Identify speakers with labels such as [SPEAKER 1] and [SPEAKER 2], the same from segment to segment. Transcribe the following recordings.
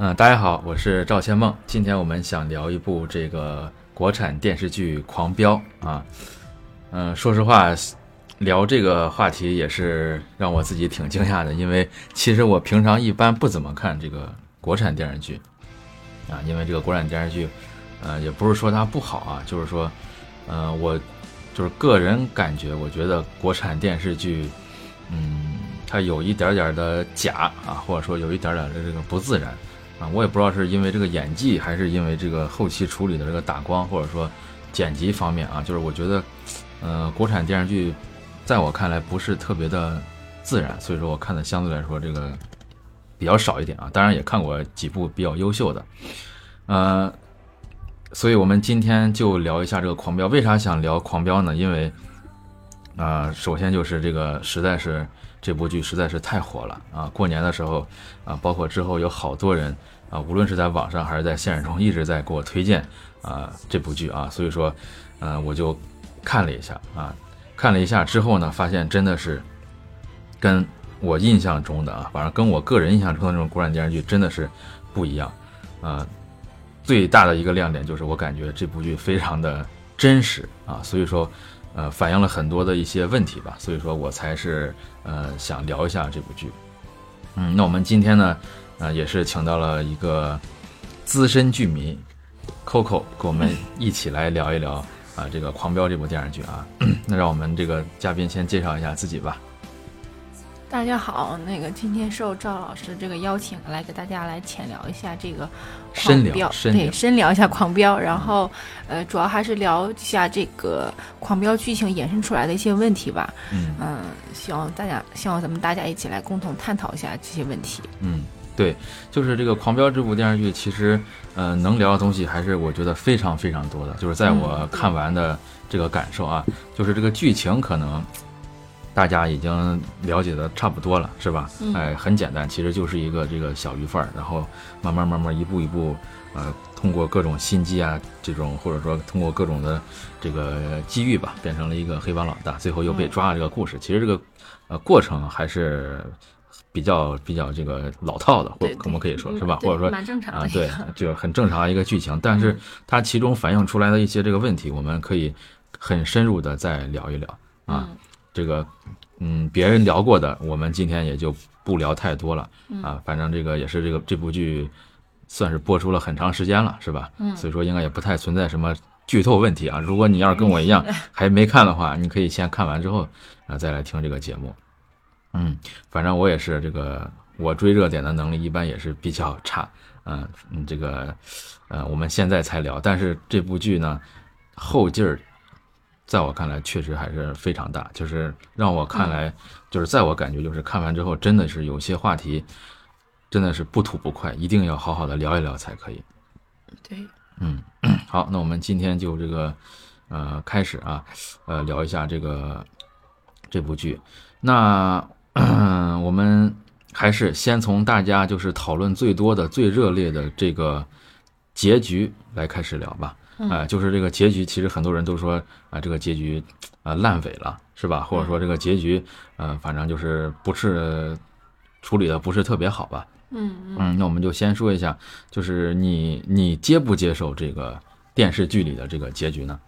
[SPEAKER 1] 嗯，大家好，我是赵千梦。今天我们想聊一部这个国产电视剧《狂飙》啊。嗯，说实话，聊这个话题也是让我自己挺惊讶的，因为其实我平常一般不怎么看这个国产电视剧啊，因为这个国产电视剧，呃，也不是说它不好啊，就是说，呃，我就是个人感觉，我觉得国产电视剧，嗯，它有一点点的假啊，或者说有一点点的这个不自然。啊，我也不知道是因为这个演技，还是因为这个后期处理的这个打光，或者说剪辑方面啊，就是我觉得，呃，国产电视剧在我看来不是特别的自然，所以说我看的相对来说这个比较少一点啊。当然也看过几部比较优秀的，呃，所以我们今天就聊一下这个《狂飙》。为啥想聊《狂飙》呢？因为啊，首先就是这个实在是。这部剧实在是太火了啊！过年的时候啊，包括之后有好多人啊，无论是在网上还是在现实中，一直在给我推荐啊这部剧啊，所以说，呃，我就看了一下啊，看了一下之后呢，发现真的是跟我印象中的啊，反正跟我个人印象中的那种国产电视剧真的是不一样啊。最大的一个亮点就是我感觉这部剧非常的真实啊，所以说。呃，反映了很多的一些问题吧，所以说我才是呃想聊一下这部剧。嗯，那我们今天呢，呃，也是请到了一个资深剧迷 Coco，跟我们一起来聊一聊啊这个《狂飙》这部电视剧啊。那让我们这个嘉宾先介绍一下自己吧。
[SPEAKER 2] 大家好，那个今天受赵老师这个邀请，来给大家来浅聊一下这个狂飙，对，深聊一下狂飙，然后呃，主要还是聊一下这个狂飙剧情衍生出来的一些问题吧。嗯嗯，希望大家，希望咱们大家一起来共同探讨一下这些问题。
[SPEAKER 1] 嗯，对，就是这个狂飙这部电视剧，其实呃，能聊的东西还是我觉得非常非常多的。就是在我看完的这个感受啊，就是这个剧情可能。大家已经了解的差不多了，是吧？哎，很简单，其实就是一个这个小鱼贩儿，然后慢慢慢慢一步一步，呃，通过各种心机啊，这种或者说通过各种的这个机遇吧，变成了一个黑帮老大，最后又被抓了这个故事。其实这个呃过程还是比较比较这个老套的，或我们可以说是吧？或者说啊，对，就很正常一个剧情，但是它其中反映出来的一些这个问题，我们可以很深入的再聊一聊啊。这个，嗯，别人聊过的，我们今天也就不聊太多了啊。反正这个也是这个这部剧，算是播出了很长时间了，是吧？嗯。所以说应该也不太存在什么剧透问题啊。如果你要是跟我一样 还没看的话，你可以先看完之后啊再来听这个节目。嗯，反正我也是这个，我追热点的能力一般也是比较差。嗯嗯，这个，呃，我们现在才聊，但是这部剧呢，后劲儿。在我看来，确实还是非常大。就是让我看来，就是在我感觉，就是看完之后，真的是有些话题，真的是不吐不快，一定要好好的聊一聊才可以。
[SPEAKER 2] 对，
[SPEAKER 1] 嗯，好，那我们今天就这个，呃，开始啊，呃，聊一下这个这部剧。那 我们还是先从大家就是讨论最多的、最热烈的这个结局来开始聊吧。啊，就是这个结局，其实很多人都说啊，这个结局啊烂尾了，是吧？或者说这个结局，呃，反正就是不是处理的不是特别好吧？
[SPEAKER 2] 嗯
[SPEAKER 1] 嗯。那我们就先说一下，就是你你接不接受这个电视剧里的这个结局呢？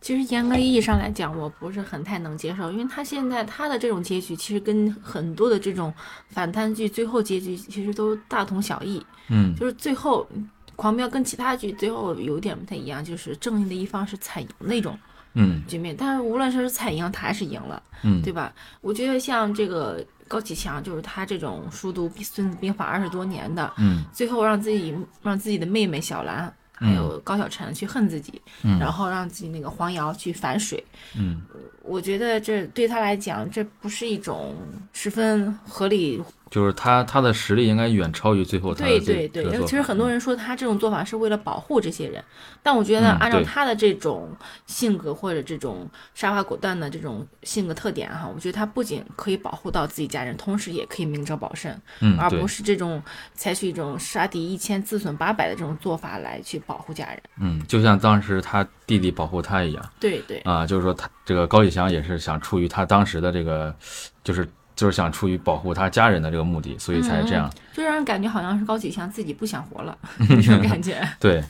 [SPEAKER 2] 其实严格意义上来讲，我不是很太能接受，因为他现在他的这种结局，其实跟很多的这种反贪剧最后结局其实都大同小异。
[SPEAKER 1] 嗯，
[SPEAKER 2] 就是最后。狂飙跟其他剧最后有点不太一样，就是正义的一方是惨赢那种，
[SPEAKER 1] 嗯，
[SPEAKER 2] 局面。但是无论是惨赢，他还是赢了，嗯，对吧？我觉得像这个高启强，就是他这种熟读《孙子兵法》二十多年的，
[SPEAKER 1] 嗯，
[SPEAKER 2] 最后让自己让自己的妹妹小兰还有高晓晨去恨自己，
[SPEAKER 1] 嗯，
[SPEAKER 2] 然后让自己那个黄瑶去反水，
[SPEAKER 1] 嗯，
[SPEAKER 2] 我觉得这对他来讲，这不是一种十分合理。
[SPEAKER 1] 就是他，他的实力应该远超于最后他
[SPEAKER 2] 的对对对，其实很多人说他这种做法是为了保护这些人，但我觉得按照他的这种性格或者这种杀伐果断的这种性格特点哈，我觉得他不仅可以保护到自己家人，同时也可以明哲保身，
[SPEAKER 1] 嗯，
[SPEAKER 2] 而不是这种采取一种杀敌一千自损八百的这种做法来去保护家人。
[SPEAKER 1] 嗯，就像当时他弟弟保护他一样。
[SPEAKER 2] 对对。
[SPEAKER 1] 啊，就是说他这个高启强也是想出于他当时的这个，就是。就是想出于保护他家人的这个目的，所以才这样，
[SPEAKER 2] 就让人感觉好像是高启强自己不想活了 那种感觉。
[SPEAKER 1] 对，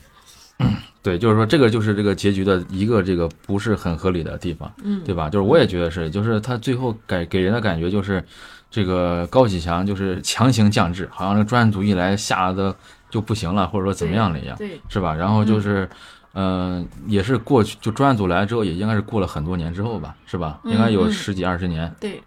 [SPEAKER 1] 对，就是说这个就是这个结局的一个这个不是很合理的地方，
[SPEAKER 2] 嗯，
[SPEAKER 1] 对吧？就是我也觉得是，就是他最后给给人的感觉就是这个高启强就是强行降智，好像这专案组一来吓得就不行了，或者说怎么样了一样，
[SPEAKER 2] 对，
[SPEAKER 1] 是吧？然后就是。嗯，也是过去就专案组来之后，也应该是过了很多年之后吧，是吧？应该有十几二十年。
[SPEAKER 2] 对。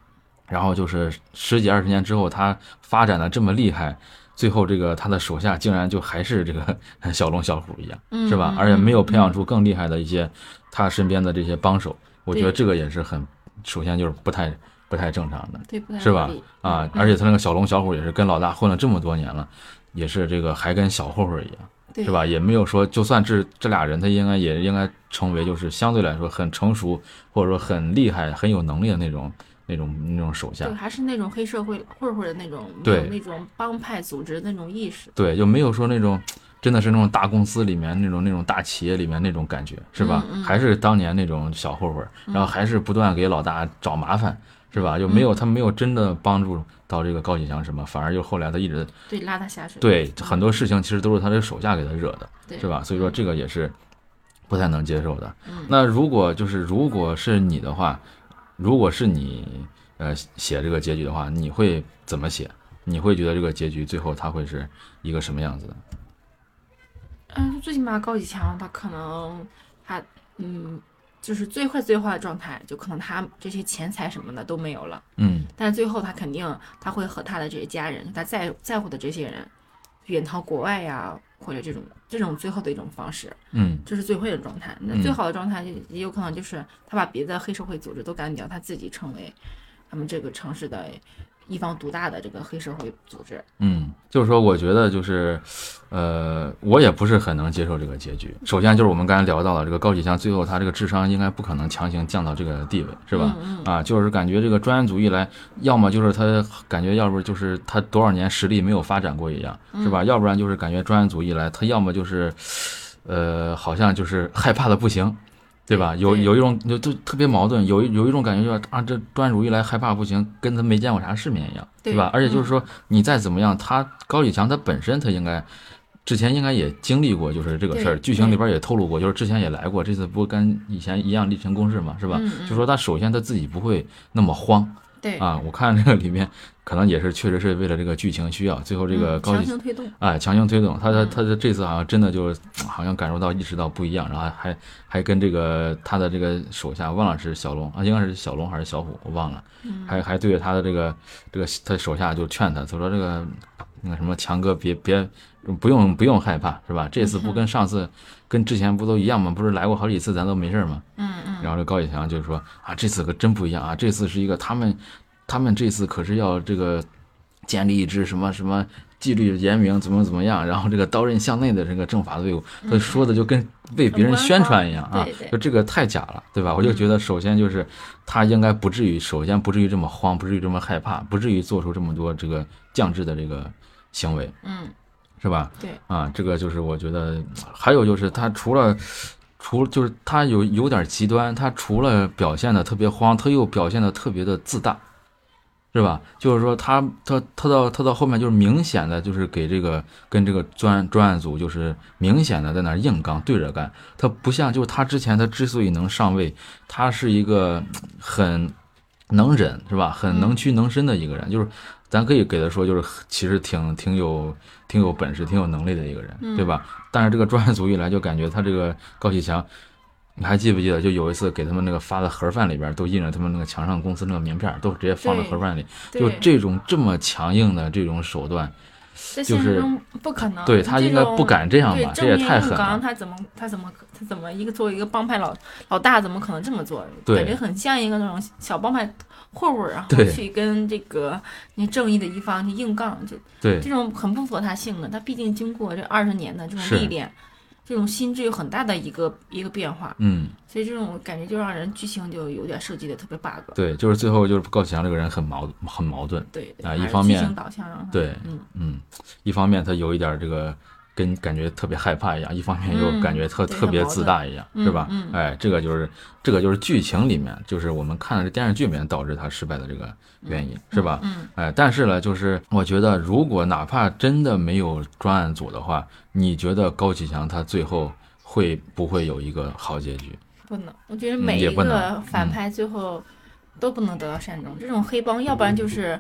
[SPEAKER 1] 然后就是十几二十年之后，他发展的这么厉害，最后这个他的手下竟然就还是这个 小龙小虎一样，是吧？而且没有培养出更厉害的一些他身边的这些帮手，我觉得这个也是很，首先就是不太不太正常的，
[SPEAKER 2] 对，
[SPEAKER 1] 是吧？啊，而且他那个小龙小虎也是跟老大混了这么多年了，也是这个还跟小混混一样。是吧？也没有说，就算这这俩人，他应该也应该成为就是相对来说很成熟，或者说很厉害、很有能力的那种、那种、那种手下。
[SPEAKER 2] 对，还是那种黑社会混混的那种，
[SPEAKER 1] 对
[SPEAKER 2] 那种帮派组织的那种意识。
[SPEAKER 1] 对，就没有说那种真的是那种大公司里面那种那种大企业里面那种感觉，是吧？还是当年那种小混混，然后还是不断给老大找麻烦，是吧？就没有他没有真的帮助。到这个高启强什么，反而就后来他一直
[SPEAKER 2] 对拉他下水，
[SPEAKER 1] 对很多事情其实都是他的手下给他惹的，是吧？所以说这个也是不太能接受的。那如果就是如果是你的话，如果是你呃写这个结局的话，你会怎么写？你会觉得这个结局最后他会是一个什么样子的？
[SPEAKER 2] 嗯，最起码高启强他可能他嗯。就是最坏最坏的状态，就可能他这些钱财什么的都没有了。
[SPEAKER 1] 嗯，
[SPEAKER 2] 但是最后他肯定他会和他的这些家人，他在在乎的这些人，远逃国外呀，或者这种这种最后的一种方式。
[SPEAKER 1] 嗯，
[SPEAKER 2] 这是最坏的状态。那最好的状态也有可能就是他把别的黑社会组织都干掉，他自己成为他们这个城市的。一方独大的这个黑社会组织，
[SPEAKER 1] 嗯，就是说，我觉得就是，呃，我也不是很能接受这个结局。首先就是我们刚才聊到了这个高启强，最后他这个智商应该不可能强行降到这个地位，是吧？啊，就是感觉这个专案组一来，要么就是他感觉，要不就是他多少年实力没有发展过一样，是吧？要不然就是感觉专案组一来，他要么就是，呃，好像就是害怕的不行。对吧？有有一种就就特别矛盾，有有一种感觉就是啊，这专案组一来害怕不行，跟他没见过啥世面一样，对吧？而且就是说，你再怎么样，他高启强他本身他应该之前应该也经历过，就是这个事儿，剧情里边也透露过，就是之前也来过，这次不跟以前一样例行公事嘛，是吧？就说他首先他自己不会那么慌。
[SPEAKER 2] 对。
[SPEAKER 1] 啊，我看这个里面可能也是确实是为了这个剧情需要，最后这个高强
[SPEAKER 2] 行推动，
[SPEAKER 1] 哎，强行推动，他他他的这次好像真的就好像感受到意识到不一样，然后还还跟这个他的这个手下忘了是小龙啊，应该是小龙还是小虎，我忘了，还还对着他的这个这个他手下就劝他，他说这个那个什么强哥别别不用不用害怕是吧？这次不跟上次跟之前不都一样吗？不是来过好几次咱都没事吗？
[SPEAKER 2] 嗯嗯。
[SPEAKER 1] 然后这高启强就说啊，这次可真不一样啊！这次是一个他们，他们这次可是要这个建立一支什么什么纪律严明，怎么怎么样？然后这个刀刃向内的这个政法队伍，他说的就跟为别人宣传一样啊！就这个太假了，对吧？我就觉得，首先就是他应该不至于，首先不至于这么慌，不至于这么害怕，不至于做出这么多这个降智的这个行为，
[SPEAKER 2] 嗯，
[SPEAKER 1] 是吧？
[SPEAKER 2] 对
[SPEAKER 1] 啊，这个就是我觉得，还有就是他除了。除就是他有有点极端，他除了表现的特别慌，他又表现的特别的自大，是吧？就是说他他他到他到后面就是明显的就是给这个跟这个专专案组就是明显的在那硬刚对着干，他不像就是他之前他之所以能上位，他是一个很能忍是吧？很能屈能伸的一个人，就是咱可以给他说就是其实挺挺有。挺有本事、挺有能力的一个人，对吧？但是这个专案组一来，就感觉他这个高启强，你还记不记得？就有一次给他们那个发的盒饭里边，都印着他们那个墙上公司那个名片，都直接放在盒饭里。就这种这么强硬的这种手段，就是
[SPEAKER 2] 不可能。
[SPEAKER 1] 对他应该不敢这样吧？这也太狠了。
[SPEAKER 2] 他怎么他怎么他怎么一个作为一个帮派老老大，怎么可能这么做？
[SPEAKER 1] 感
[SPEAKER 2] 觉很像一个那种小帮派。混混，然后去跟这个那正义的一方去硬杠，就
[SPEAKER 1] 对
[SPEAKER 2] 这种很不符合他性格。他毕竟经过这二十年的这种历练，这种心智有很大的一个一个变化。
[SPEAKER 1] 嗯，
[SPEAKER 2] 所以这种感觉就让人剧情就有点设计的特别 bug。
[SPEAKER 1] 对，就是最后就是高启强这个人很矛很矛盾。
[SPEAKER 2] 对
[SPEAKER 1] 啊，一方面
[SPEAKER 2] 导向
[SPEAKER 1] 对，嗯嗯，一方面他有一点这个跟感觉特别害怕一样，一方面又感觉特特别自大一样，是吧？哎，这个就是这个就是剧情里面，就是我们看的这电视剧里面导致他失败的这个原因，是吧？
[SPEAKER 2] 嗯，
[SPEAKER 1] 哎，但是呢，就是我觉得，如果哪怕真的没有专案组的话，你觉得高启强他最后会不会有一个好结局？
[SPEAKER 2] 不能，我觉得每一个反派最后都不能得到善终。这种黑帮，要不然就是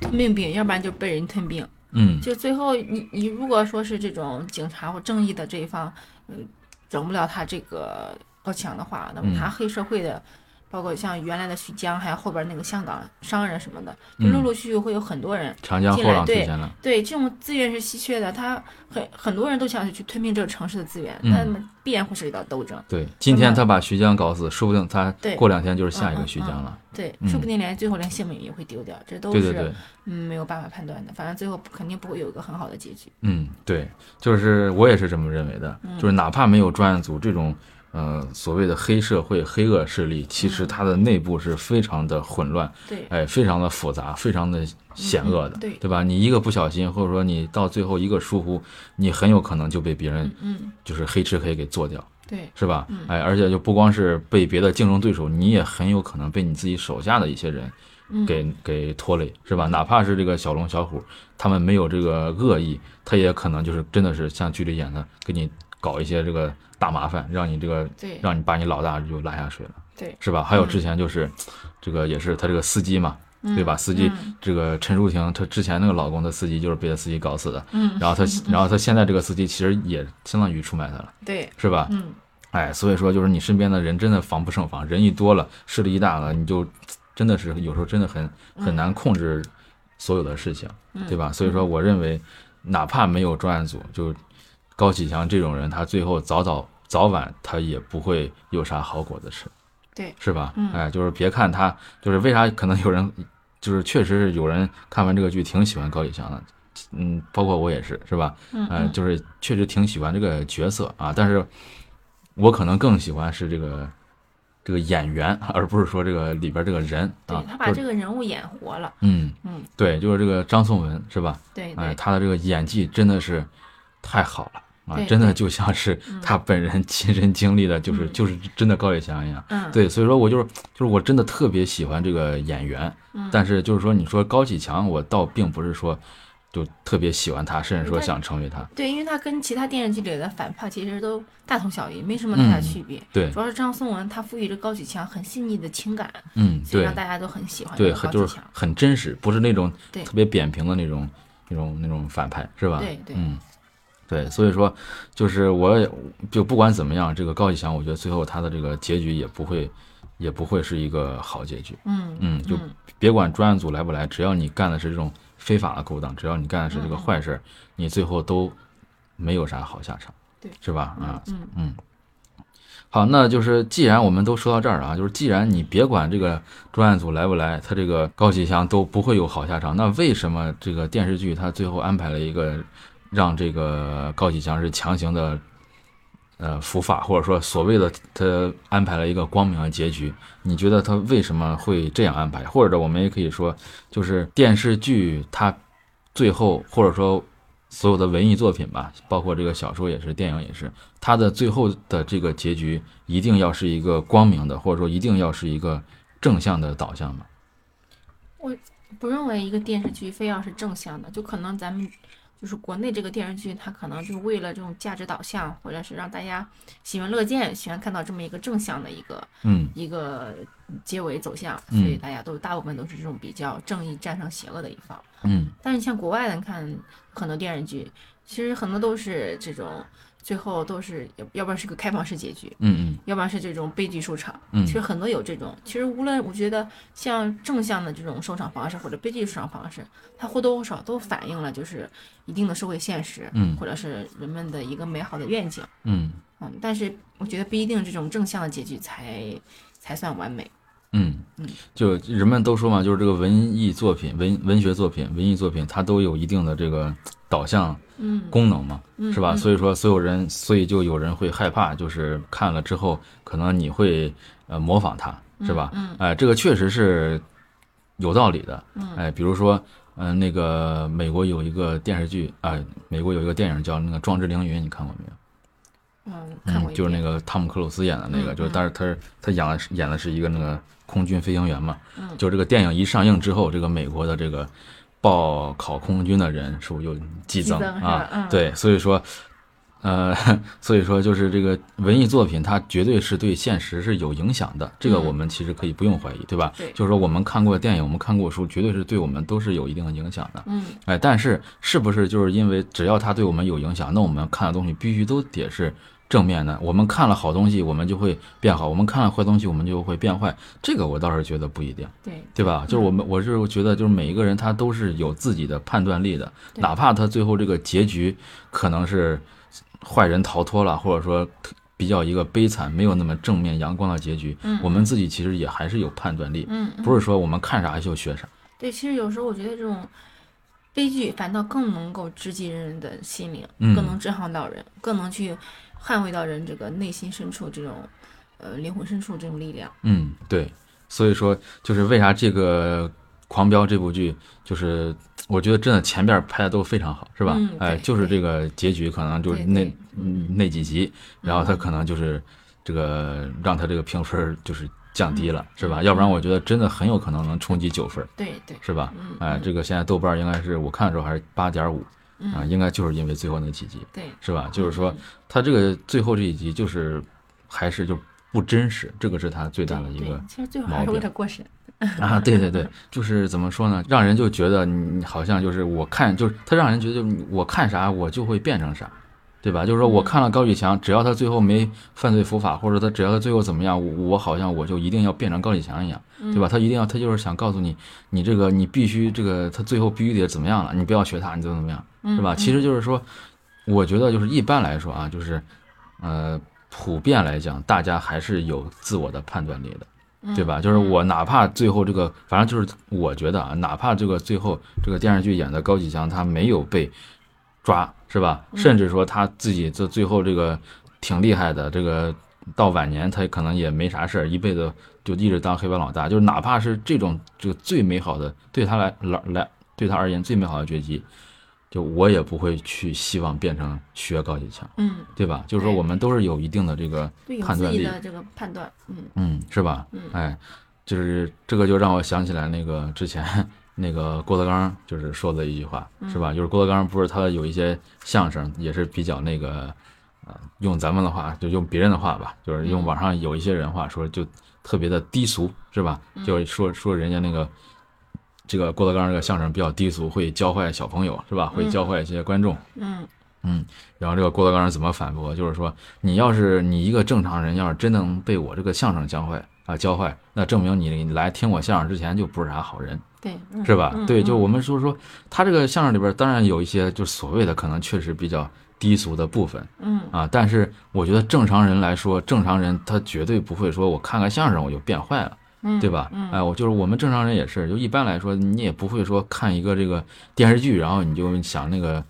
[SPEAKER 2] 吞并兵，要不然就被人吞并。
[SPEAKER 1] 嗯，
[SPEAKER 2] 就最后你你如果说是这种警察或正义的这一方，嗯，整不了他这个高强的话，那么他黑社会的。包括像原来的徐江，还有后边那个香港商人什么的，就陆陆续续会有很多人
[SPEAKER 1] 长江后浪
[SPEAKER 2] 对对，这种资源是稀缺的，他很很多人都想去吞并这个城市的资源，那么必然会涉及到斗争。
[SPEAKER 1] 对，今天他把徐江搞死，说不定他过两天就是下一个徐江了。
[SPEAKER 2] 对，说不定连最后连性命也会丢掉，这都是嗯没有办法判断的。反正最后肯定不会有一个很好的结局。
[SPEAKER 1] 嗯，对，就是我也是这么认为的，就是哪怕没有专案组这种。呃，所谓的黑社会、黑恶势力，其实它的内部是非常的混乱，
[SPEAKER 2] 对，
[SPEAKER 1] 哎，非常的复杂，非常的险恶的，
[SPEAKER 2] 对，
[SPEAKER 1] 对吧？你一个不小心，或者说你到最后一个疏忽，你很有可能就被别人，
[SPEAKER 2] 嗯，
[SPEAKER 1] 就是黑吃黑给做掉，
[SPEAKER 2] 对，
[SPEAKER 1] 是吧？哎，而且就不光是被别的竞争对手，你也很有可能被你自己手下的一些人，给给拖累，是吧？哪怕是这个小龙、小虎，他们没有这个恶意，他也可能就是真的是像剧里演的，给你搞一些这个。大麻烦，让你这个，让你把你老大就拉下水了，
[SPEAKER 2] 对，
[SPEAKER 1] 是吧？还有之前就是，这个也是他这个司机嘛，对吧？司机这个陈淑婷，她之前那个老公的司机就是被他司机搞死的，
[SPEAKER 2] 嗯，
[SPEAKER 1] 然后他，然后他现在这个司机其实也相当于出卖他了，
[SPEAKER 2] 对，
[SPEAKER 1] 是吧？
[SPEAKER 2] 嗯，
[SPEAKER 1] 哎，所以说就是你身边的人真的防不胜防，人一多了，势力一大了，你就真的是有时候真的很很难控制所有的事情，对吧？所以说，我认为哪怕没有专案组，就。高启强这种人，他最后早早早晚他也不会有啥好果子吃，
[SPEAKER 2] 对，
[SPEAKER 1] 是吧？
[SPEAKER 2] 嗯，
[SPEAKER 1] 哎，就是别看他，就是为啥可能有人，就是确实是有人看完这个剧挺喜欢高启强的，嗯，包括我也是，是吧？
[SPEAKER 2] 嗯，
[SPEAKER 1] 就是确实挺喜欢这个角色啊，但是我可能更喜欢是这个这个演员，而不是说这个里边这个人啊，
[SPEAKER 2] 他把这个人物演活了，
[SPEAKER 1] 嗯
[SPEAKER 2] 嗯，
[SPEAKER 1] 对，就是这个张颂文，是吧？
[SPEAKER 2] 对，
[SPEAKER 1] 哎，他的这个演技真的是太好了。啊，真的就像是他本人亲身经历的，就是就是真的高启强一样。
[SPEAKER 2] 嗯，
[SPEAKER 1] 对，所以说我就是就是我真的特别喜欢这个演员。
[SPEAKER 2] 嗯，
[SPEAKER 1] 但是就是说，你说高启强，我倒并不是说就特别喜欢他，甚至说想成为他。
[SPEAKER 2] 对，因为他跟其他电视剧里的反派其实都大同小异，没什么太大区别。
[SPEAKER 1] 对，
[SPEAKER 2] 主要是张颂文他赋予这高启强很细腻的情感。
[SPEAKER 1] 嗯，对，
[SPEAKER 2] 让大家都很喜欢。
[SPEAKER 1] 对，就是很真实，不是那种
[SPEAKER 2] 特
[SPEAKER 1] 别扁平的那种那种那种反派，是吧？
[SPEAKER 2] 对对，
[SPEAKER 1] 嗯。对，所以说，就是我就不管怎么样，这个高启强，我觉得最后他的这个结局也不会，也不会是一个好结局。
[SPEAKER 2] 嗯
[SPEAKER 1] 嗯，就别管专案组来不来，只要你干的是这种非法的勾当，只要你干的是这个坏事，你最后都没有啥好下场，
[SPEAKER 2] 对，
[SPEAKER 1] 是吧？啊，
[SPEAKER 2] 嗯
[SPEAKER 1] 嗯。好，那就是既然我们都说到这儿啊，就是既然你别管这个专案组来不来，他这个高启强都不会有好下场，那为什么这个电视剧他最后安排了一个？让这个高启强是强行的，呃，伏法，或者说所谓的他安排了一个光明的结局。你觉得他为什么会这样安排？或者我们也可以说，就是电视剧它最后，或者说所有的文艺作品吧，包括这个小说也是，电影也是，它的最后的这个结局一定要是一个光明的，或者说一定要是一个正向的导向吗？
[SPEAKER 2] 我不认为一个电视剧非要是正向的，就可能咱们。就是国内这个电视剧，它可能就是为了这种价值导向，或者是让大家喜闻乐见，喜欢看到这么一个正向的一个，
[SPEAKER 1] 嗯，
[SPEAKER 2] 一个结尾走向，所以大家都大部分都是这种比较正义战胜邪恶的一方，
[SPEAKER 1] 嗯。
[SPEAKER 2] 但是像国外的，你看很多电视剧，其实很多都是这种。最后都是要要不然是个开放式结局，
[SPEAKER 1] 嗯嗯，
[SPEAKER 2] 要不然是这种悲剧收场。
[SPEAKER 1] 嗯，
[SPEAKER 2] 其实很多有这种。其实无论我觉得像正向的这种收场方式，或者悲剧收场方式，它或多或少都反映了就是一定的社会现实，
[SPEAKER 1] 嗯，
[SPEAKER 2] 或者是人们的一个美好的愿景，
[SPEAKER 1] 嗯
[SPEAKER 2] 嗯。但是我觉得不一定这种正向的结局才才算完美。
[SPEAKER 1] 嗯嗯，就人们都说嘛，就是这个文艺作品、文文学作品、文艺作品，它都有一定的这个导向功能嘛，是吧？所以说，所有人，所以就有人会害怕，就是看了之后，可能你会呃模仿他，是吧？哎，这个确实是有道理的。哎，比如说。嗯，那个美国有一个电视剧啊，美国有一个电影叫那个《壮志凌云》，你看过没有？
[SPEAKER 2] 嗯，看过。
[SPEAKER 1] 就是那个汤姆克鲁斯演的那个，就是但是他是他演的是演的是一个那个空军飞行员嘛。嗯。就这个电影一上映之后，这个美国的这个报考空军的人数又激增啊。对，所以说。呃，所以说就是这个文艺作品，它绝对是对现实是有影响的，这个我们其实可以不用怀疑，对吧？
[SPEAKER 2] 对，
[SPEAKER 1] 就是说我们看过电影，我们看过书，绝对是对我们都是有一定的影响的。
[SPEAKER 2] 嗯，
[SPEAKER 1] 哎，但是是不是就是因为只要它对我们有影响，那我们看的东西必须都得是正面的？我们看了好东西，我们就会变好；我们看了坏东西，我们就会变坏。这个我倒是觉得不一定，
[SPEAKER 2] 对
[SPEAKER 1] 对吧？就是我们，我是觉得，就是每一个人他都是有自己的判断力的，哪怕他最后这个结局可能是。坏人逃脱了，或者说比较一个悲惨、没有那么正面阳光的结局，我们自己其实也还是有判断力，
[SPEAKER 2] 嗯，
[SPEAKER 1] 不是说我们看啥就学啥。
[SPEAKER 2] 对，其实有时候我觉得这种悲剧反倒更能够直击人的心灵，更能震撼到人，更能去捍卫到人这个内心深处这种呃灵魂深处这种力量。
[SPEAKER 1] 嗯，对，所以说就是为啥这个《狂飙》这部剧就是。我觉得真的前边拍的都非常好，是吧？哎，就是这个结局可能就是那那几集，然后他可能就是这个让他这个评分就是降低了，是吧？要不然我觉得真的很有可能能冲击九分，
[SPEAKER 2] 对对，
[SPEAKER 1] 是吧？哎，这个现在豆瓣应该是我看的时候还是八点五啊，应该就是因为最后那几集，
[SPEAKER 2] 对，
[SPEAKER 1] 是吧？就是说他这个最后这一集就是还是就不真实，这个是他最大的一个，
[SPEAKER 2] 其实最后还是为了过审。
[SPEAKER 1] 啊，对对对，就是怎么说呢，让人就觉得你好像就是我看，就是他让人觉得我看啥我就会变成啥，对吧？就是说我看了高启强，只要他最后没犯罪伏法，或者他只要他最后怎么样，我好像我就一定要变成高启强一样，对吧？他一定要，他就是想告诉你，你这个你必须这个他最后必须得怎么样了，你不要学他，你怎么怎么样，是吧？其实就是说，我觉得就是一般来说啊，就是呃，普遍来讲，大家还是有自我的判断力的。对吧？就是我哪怕最后这个，反正就是我觉得啊，哪怕这个最后这个电视剧演的高启强他没有被抓，是吧？甚至说他自己这最后这个挺厉害的，这个到晚年他可能也没啥事儿，一辈子就一直当黑帮老大。就是哪怕是这种这个最美好的，对他来来来对他而言最美好的结局。就我也不会去希望变成学高启强，
[SPEAKER 2] 嗯，
[SPEAKER 1] 对吧？就是说我们都是有一定的这个判断力
[SPEAKER 2] 的这个判断，嗯
[SPEAKER 1] 嗯，是吧？
[SPEAKER 2] 嗯，
[SPEAKER 1] 哎，就是这个就让我想起来那个之前 那个郭德纲就是说的一句话，是吧？就是郭德纲不是他有一些相声也是比较那个，呃，用咱们的话就用别人的话吧，就是用网上有一些人话说就特别的低俗，是吧？就说说人家那个。这个郭德纲这个相声比较低俗，会教坏小朋友，是吧？会教坏一些观众。
[SPEAKER 2] 嗯
[SPEAKER 1] 嗯。然后这个郭德纲怎么反驳？就是说，你要是你一个正常人，要是真能被我这个相声教坏啊，教坏，那证明你来听我相声之前就不是啥好人，
[SPEAKER 2] 对，
[SPEAKER 1] 是吧？对，就我们说说他这个相声里边，当然有一些就所谓的可能确实比较低俗的部分。
[SPEAKER 2] 嗯
[SPEAKER 1] 啊，但是我觉得正常人来说，正常人他绝对不会说我看个相声我就变坏了。对吧？哎，我就是我们正常人也是，就一般来说，你也不会说看一个这个电视剧，然后你就想那个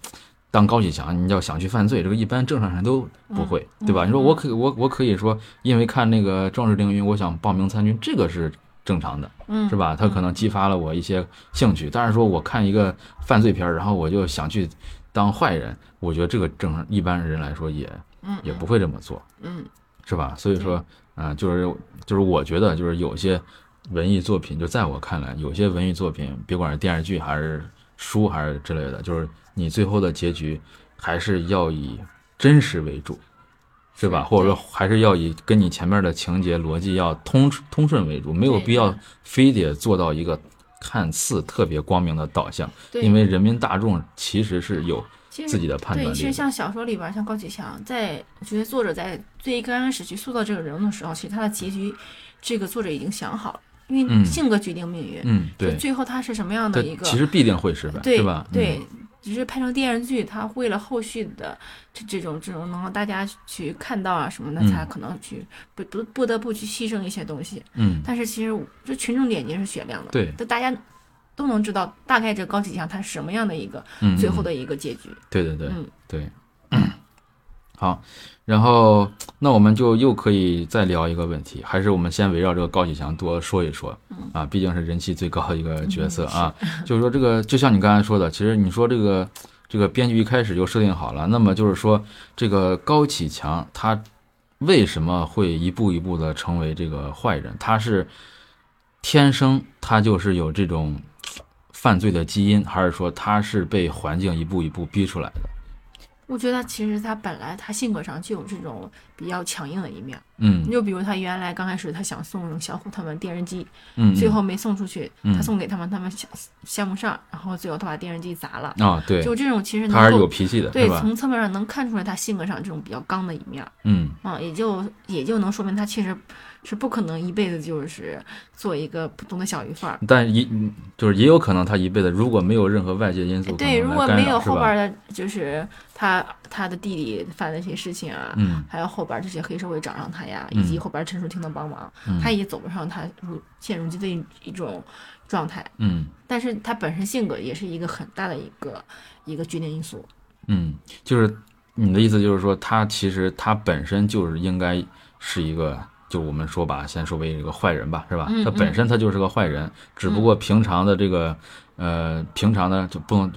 [SPEAKER 1] 当高启强，你要想去犯罪，这个一般正常人都不会，对吧？你说我可我我可以说，因为看那个《壮志凌云》，我想报名参军，这个是正常的，是吧？他可能激发了我一些兴趣，但是说我看一个犯罪片，然后我就想去当坏人，我觉得这个正一般人来说也也不会这么做，
[SPEAKER 2] 嗯，
[SPEAKER 1] 是吧？所以说。啊，就是就是我觉得就是有些文艺作品，就在我看来，有些文艺作品，别管是电视剧还是书还是之类的，就是你最后的结局还是要以真实为主，是吧？或者说还是要以跟你前面的情节逻辑要通通顺为主，没有必要非得做到一个看似特别光明的导向，因为人民大众其实是有。自己的判断
[SPEAKER 2] 对，其实像小说里边，像高启强，在我觉得作者在最刚开始去塑造这个人物的时候，其实他的结局，这个作者已经想好了，因为性格决定命运。
[SPEAKER 1] 嗯，对。
[SPEAKER 2] 最后他是什么样的一个？
[SPEAKER 1] 其实必定会失败？
[SPEAKER 2] 对
[SPEAKER 1] 吧？
[SPEAKER 2] 对，只是拍成电视剧，他为了后续的这这种这种能让大家去看到啊什么的，才可能去不不不得不去牺牲一些东西。
[SPEAKER 1] 嗯。
[SPEAKER 2] 但是其实这群众眼睛是雪亮的。
[SPEAKER 1] 对。
[SPEAKER 2] 大家。都能知道大概这高启强他什么样的一个最后的一个结局。
[SPEAKER 1] 对对对，
[SPEAKER 2] 嗯
[SPEAKER 1] 对。好，然后那我们就又可以再聊一个问题，还是我们先围绕这个高启强多说一说啊，毕竟是人气最高的一个角色啊。就是说这个，就像你刚才说的，其实你说这个这个编剧一开始就设定好了，那么就是说这个高启强他为什么会一步一步的成为这个坏人？他是天生他就是有这种犯罪的基因，还是说他是被环境一步一步逼出来的？
[SPEAKER 2] 我觉得其实他本来他性格上就有这种比较强硬的一面，
[SPEAKER 1] 嗯，
[SPEAKER 2] 你就比如他原来刚开始他想送小虎他们电视机，
[SPEAKER 1] 嗯，
[SPEAKER 2] 最后没送出去，他送给他们，他们项项目上，然后最后他把电视机砸了，
[SPEAKER 1] 啊，对，
[SPEAKER 2] 就这种其实
[SPEAKER 1] 他还是有脾气的，
[SPEAKER 2] 对，从侧面上能看出来他性格上这种比较刚的一面，
[SPEAKER 1] 嗯，
[SPEAKER 2] 啊，也就也就能说明他其实。是不可能一辈子就是做一个普通的小鱼贩儿，
[SPEAKER 1] 但也就是也有可能他一辈子如果没有任何外界因素，
[SPEAKER 2] 对，如果没有后边的，就是他他的弟弟犯的一些事情啊，
[SPEAKER 1] 嗯，
[SPEAKER 2] 还有后边这些黑社会找上他呀，以及后边陈淑婷的帮忙，他也走不上他如现如今的一一种状态，
[SPEAKER 1] 嗯，
[SPEAKER 2] 但是他本身性格也是一个很大的一个一个决定因素，
[SPEAKER 1] 嗯，就是你的意思就是说他其实他本身就是应该是一个。就我们说吧，先说为一个坏人吧，是吧？他本身他就是个坏人，只不过平常的这个，呃，平常的就不能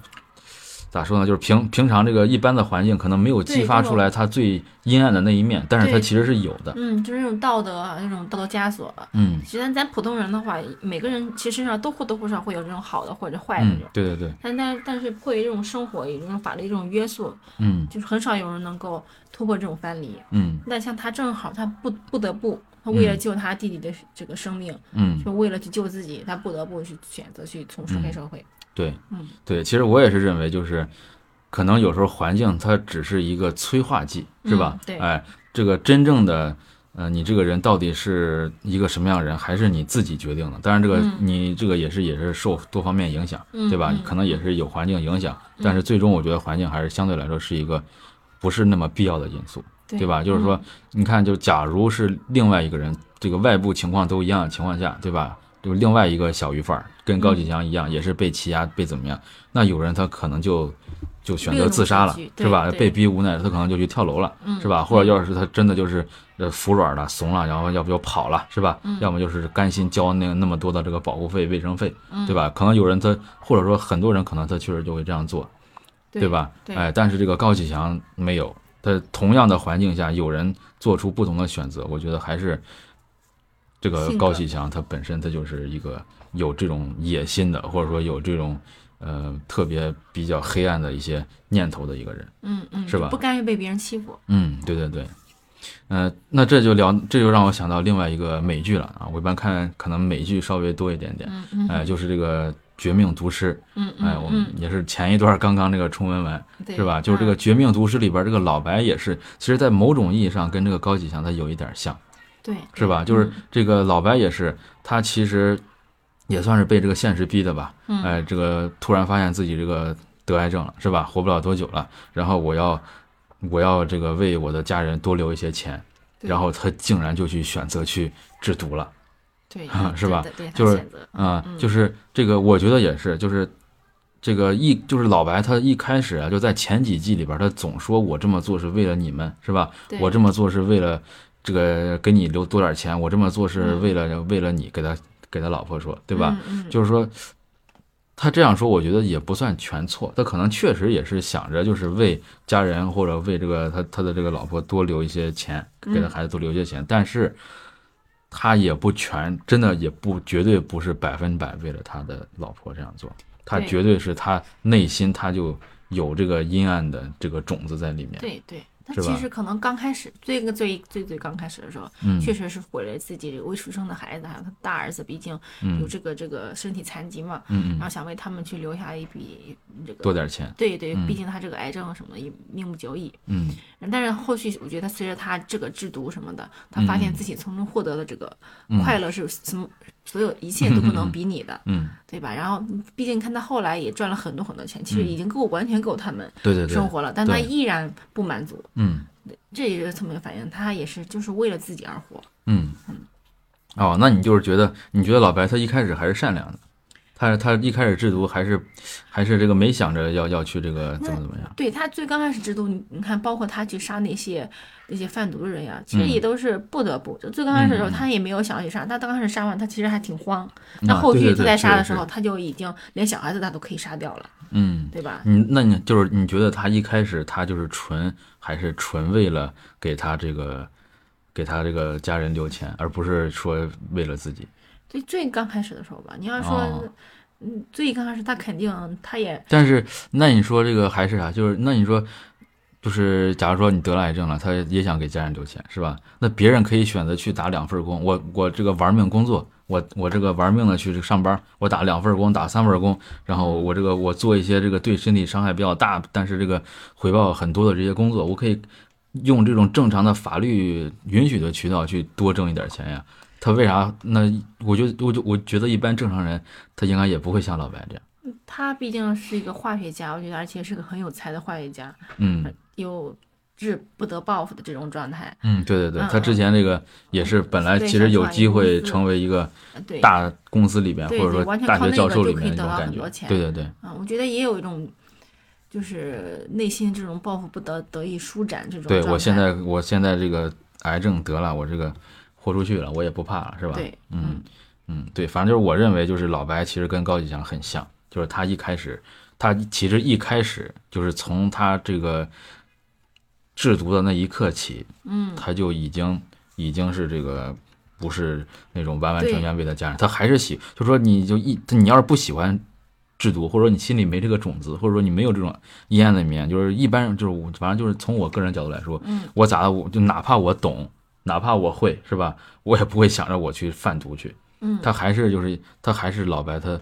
[SPEAKER 1] 咋说呢？就是平平常这个一般的环境可能没有激发出来他最阴暗的那一面，但是他其实是有的。
[SPEAKER 2] 嗯，就是那种道德啊，那种道德枷锁。
[SPEAKER 1] 嗯，
[SPEAKER 2] 其实咱普通人的话，每个人其实身上都或多或少会有这种好的或者坏的。
[SPEAKER 1] 嗯，对对对。
[SPEAKER 2] 但但但是迫于这种生活，有这种法律这种约束，
[SPEAKER 1] 嗯，
[SPEAKER 2] 就是很少有人能够。突破这种藩篱，
[SPEAKER 1] 嗯，
[SPEAKER 2] 那像他正好，他不不得不，他为了救他弟弟的这个生命，
[SPEAKER 1] 嗯，
[SPEAKER 2] 就为了去救自己，他不得不去选择去从事黑社会。
[SPEAKER 1] 对，
[SPEAKER 2] 嗯，
[SPEAKER 1] 对，其实我也是认为，就是可能有时候环境它只是一个催化剂，是吧？
[SPEAKER 2] 对，
[SPEAKER 1] 哎，这个真正的，呃，你这个人到底是一个什么样的人，还是你自己决定的？当然，这个你这个也是也是受多方面影响，对吧？可能也是有环境影响，但是最终我觉得环境还是相对来说是一个。不是那么必要的因素，对吧？就是说，你看，就假如是另外一个人，这个外部情况都一样的情况下，对吧？就另外一个小鱼贩儿跟高启强一样，也是被欺压，被怎么样？那有人他可能就就选择自杀了，是吧？被逼无奈，他可能就去跳楼了，是吧？或者要是他真的就是呃服软了、怂了，然后要不就跑了，是吧？要么就是甘心交那那么多的这个保护费、卫生费，对吧？可能有人他或者说很多人可能他确实就会这样做。对吧？哎，但是这个高启强没有，他同样的环境下，有人做出不同的选择，我觉得还是这个高启强他本身他就是一个有这种野心的，或者说有这种呃特别比较黑暗的一些念头的一个人。
[SPEAKER 2] 嗯嗯，
[SPEAKER 1] 是吧？
[SPEAKER 2] 不甘于被别人欺负。
[SPEAKER 1] 嗯，对对对。嗯，那这就聊，这就让我想到另外一个美剧了啊。我一般看可能美剧稍微多一点点，哎，就是这个。绝命毒师，
[SPEAKER 2] 嗯
[SPEAKER 1] 哎，我们也是前一段刚刚这个重温完，是吧？就是这个绝命毒师里边这个老白也是，其实，在某种意义上跟这个高启强他有一点像，
[SPEAKER 2] 对，
[SPEAKER 1] 是吧？就是这个老白也是，他其实也算是被这个现实逼的吧，哎，这个突然发现自己这个得癌症了，是吧？活不了多久了，然后我要我要这个为我的家人多留一些钱，然后他竟然就去选择去制毒了。
[SPEAKER 2] 对，
[SPEAKER 1] 是吧？就是啊，就是这个，我觉得也是，就是这个一，就是老白他一开始啊，就在前几季里边，他总说我这么做是为了你们，是吧？我这么做是为了这个给你留多点钱，我这么做是为了为了你，给他给他老婆说，对吧？就是说他这样说，我觉得也不算全错，他可能确实也是想着就是为家人或者为这个他他的这个老婆多留一些钱，给他孩子多留一些钱，但是。他也不全，真的也不绝对不是百分百为了他的老婆这样做，他绝对是他内心他就有这个阴暗的这个种子在里面。
[SPEAKER 2] 对对。他其实可能刚开始，最个最最最刚开始的时候，确实是毁了自己这个未出生的孩子，还有他大儿子，毕竟有这个这个身体残疾嘛，然后想为他们去留下一笔这个
[SPEAKER 1] 多点钱。
[SPEAKER 2] 对对，毕竟他这个癌症什么的，命不久矣。
[SPEAKER 1] 嗯，
[SPEAKER 2] 但是后续我觉得，随着他这个制毒什么的，他发现自己从中获得的这个快乐是什么？所有一切都不能 比拟的，
[SPEAKER 1] 嗯，
[SPEAKER 2] 对吧？然后，毕竟看他后来也赚了很多很多钱，其实已经够完全够他们
[SPEAKER 1] 对对
[SPEAKER 2] 生活了，但他依然不满足，
[SPEAKER 1] 嗯，
[SPEAKER 2] 这也是侧面反映他也是就是为了自己而活，
[SPEAKER 1] 嗯。嗯，哦，那你就是觉得你觉得老白他一开始还是善良的，他他一开始制毒还是还是这个没想着要要去这个怎么怎么样？
[SPEAKER 2] 对他最刚开始制毒，你你看，包括他去杀那些那些贩毒的人呀，其实也都是不得不。就最刚开始的时候，他也没有想要去杀。他刚开始杀完，他其实还挺慌。那后续他在杀的时候，他就已经连小孩子他都可以杀掉了。
[SPEAKER 1] 嗯，
[SPEAKER 2] 对吧？
[SPEAKER 1] 你那你就是你觉得他一开始他就是纯还是纯为了给他这个给他这个家人留钱，而不是说为了自己？
[SPEAKER 2] 最最刚开始的时候吧，你要说，嗯，最刚开始他肯定他也。
[SPEAKER 1] 但是那你说这个还是啥？就是那你说，就是假如说你得了癌症了，他也想给家人留钱，是吧？那别人可以选择去打两份工，我我这个玩命工作，我我这个玩命的去上班，我打两份工，打三份工，然后我这个我做一些这个对身体伤害比较大，但是这个回报很多的这些工作，我可以用这种正常的法律允许的渠道去多挣一点钱呀。他为啥？那我觉得，我就我觉得，一般正常人他应该也不会像老白这样。
[SPEAKER 2] 他毕竟是一个化学家，我觉得，而且是个很有才的化学家。
[SPEAKER 1] 嗯，
[SPEAKER 2] 有志不得报复的这种状态。
[SPEAKER 1] 嗯，对对对，他之前这个也是本来其实有机会成为一个大公司里边，或者说大学教授里面那种感觉。对对对。
[SPEAKER 2] 啊，我觉得也有一种，就是内心这种报复不得得以舒展这种。
[SPEAKER 1] 对我现在，我现在这个癌症得了，我这个。豁出去了，我也不怕了，是吧？
[SPEAKER 2] 对，
[SPEAKER 1] 嗯嗯，对，反正就是我认为，就是老白其实跟高启强很像，就是他一开始，他其实一开始就是从他这个制毒的那一刻起，
[SPEAKER 2] 嗯，
[SPEAKER 1] 他就已经已经是这个不是那种完完全全为了家人，他还是喜，就说你就一你要是不喜欢制毒，或者说你心里没这个种子，或者说你没有这种阴暗的一面，就是一般就是我反正就是从我个人角度来说，
[SPEAKER 2] 嗯，
[SPEAKER 1] 我咋的，我就哪怕我懂。哪怕我会是吧，我也不会想着我去贩毒去。
[SPEAKER 2] 嗯，
[SPEAKER 1] 他还是就是他还是老白，他，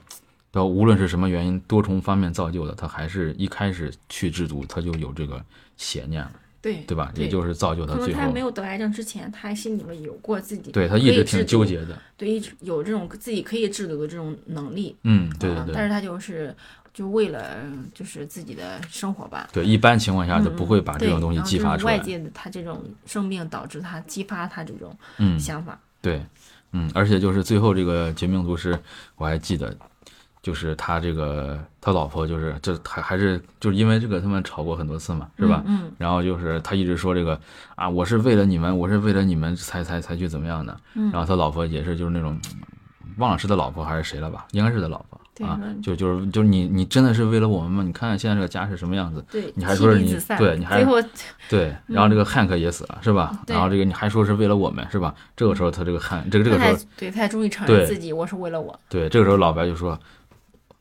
[SPEAKER 1] 他无论是什么原因，多重方面造就的，他还是一开始去制毒，他就有这个邪念了。
[SPEAKER 2] 对，
[SPEAKER 1] 对吧？也就是造就他最后。
[SPEAKER 2] 他没有得癌症之前，他心里面有过自己。
[SPEAKER 1] 对他一直挺纠结的。
[SPEAKER 2] 对，一直有这种自己可以制毒的这种能力。
[SPEAKER 1] 嗯，对对对。
[SPEAKER 2] 但是他就是。就为了就是自己的生活吧。
[SPEAKER 1] 对，一般情况下就不会把这种东西激发出
[SPEAKER 2] 来。外界的他这种生病导致他激发他这种想法。
[SPEAKER 1] 对，嗯，而且就是最后这个绝命毒师，我还记得，就是他这个他老婆就是这还还是就是因为这个他们吵过很多次嘛，是吧？
[SPEAKER 2] 嗯。
[SPEAKER 1] 然后就是他一直说这个啊，我是为了你们，我是为了你们才才才去怎么样的。
[SPEAKER 2] 嗯。
[SPEAKER 1] 然后他老婆也是就是那种，忘了是他老婆还是谁了吧？应该是他老婆。啊，就就是就是你你真的是为了我们吗？你看看现在这个家是什么样子？
[SPEAKER 2] 对，
[SPEAKER 1] 你还说是你对，你还对，然后这个汉克也死了，是吧？然后这个你还说是为了我们，是吧？这个时候他这个汉这个这个时候，
[SPEAKER 2] 对他终于承认自己我是为了我。
[SPEAKER 1] 对，这个时候老白就说，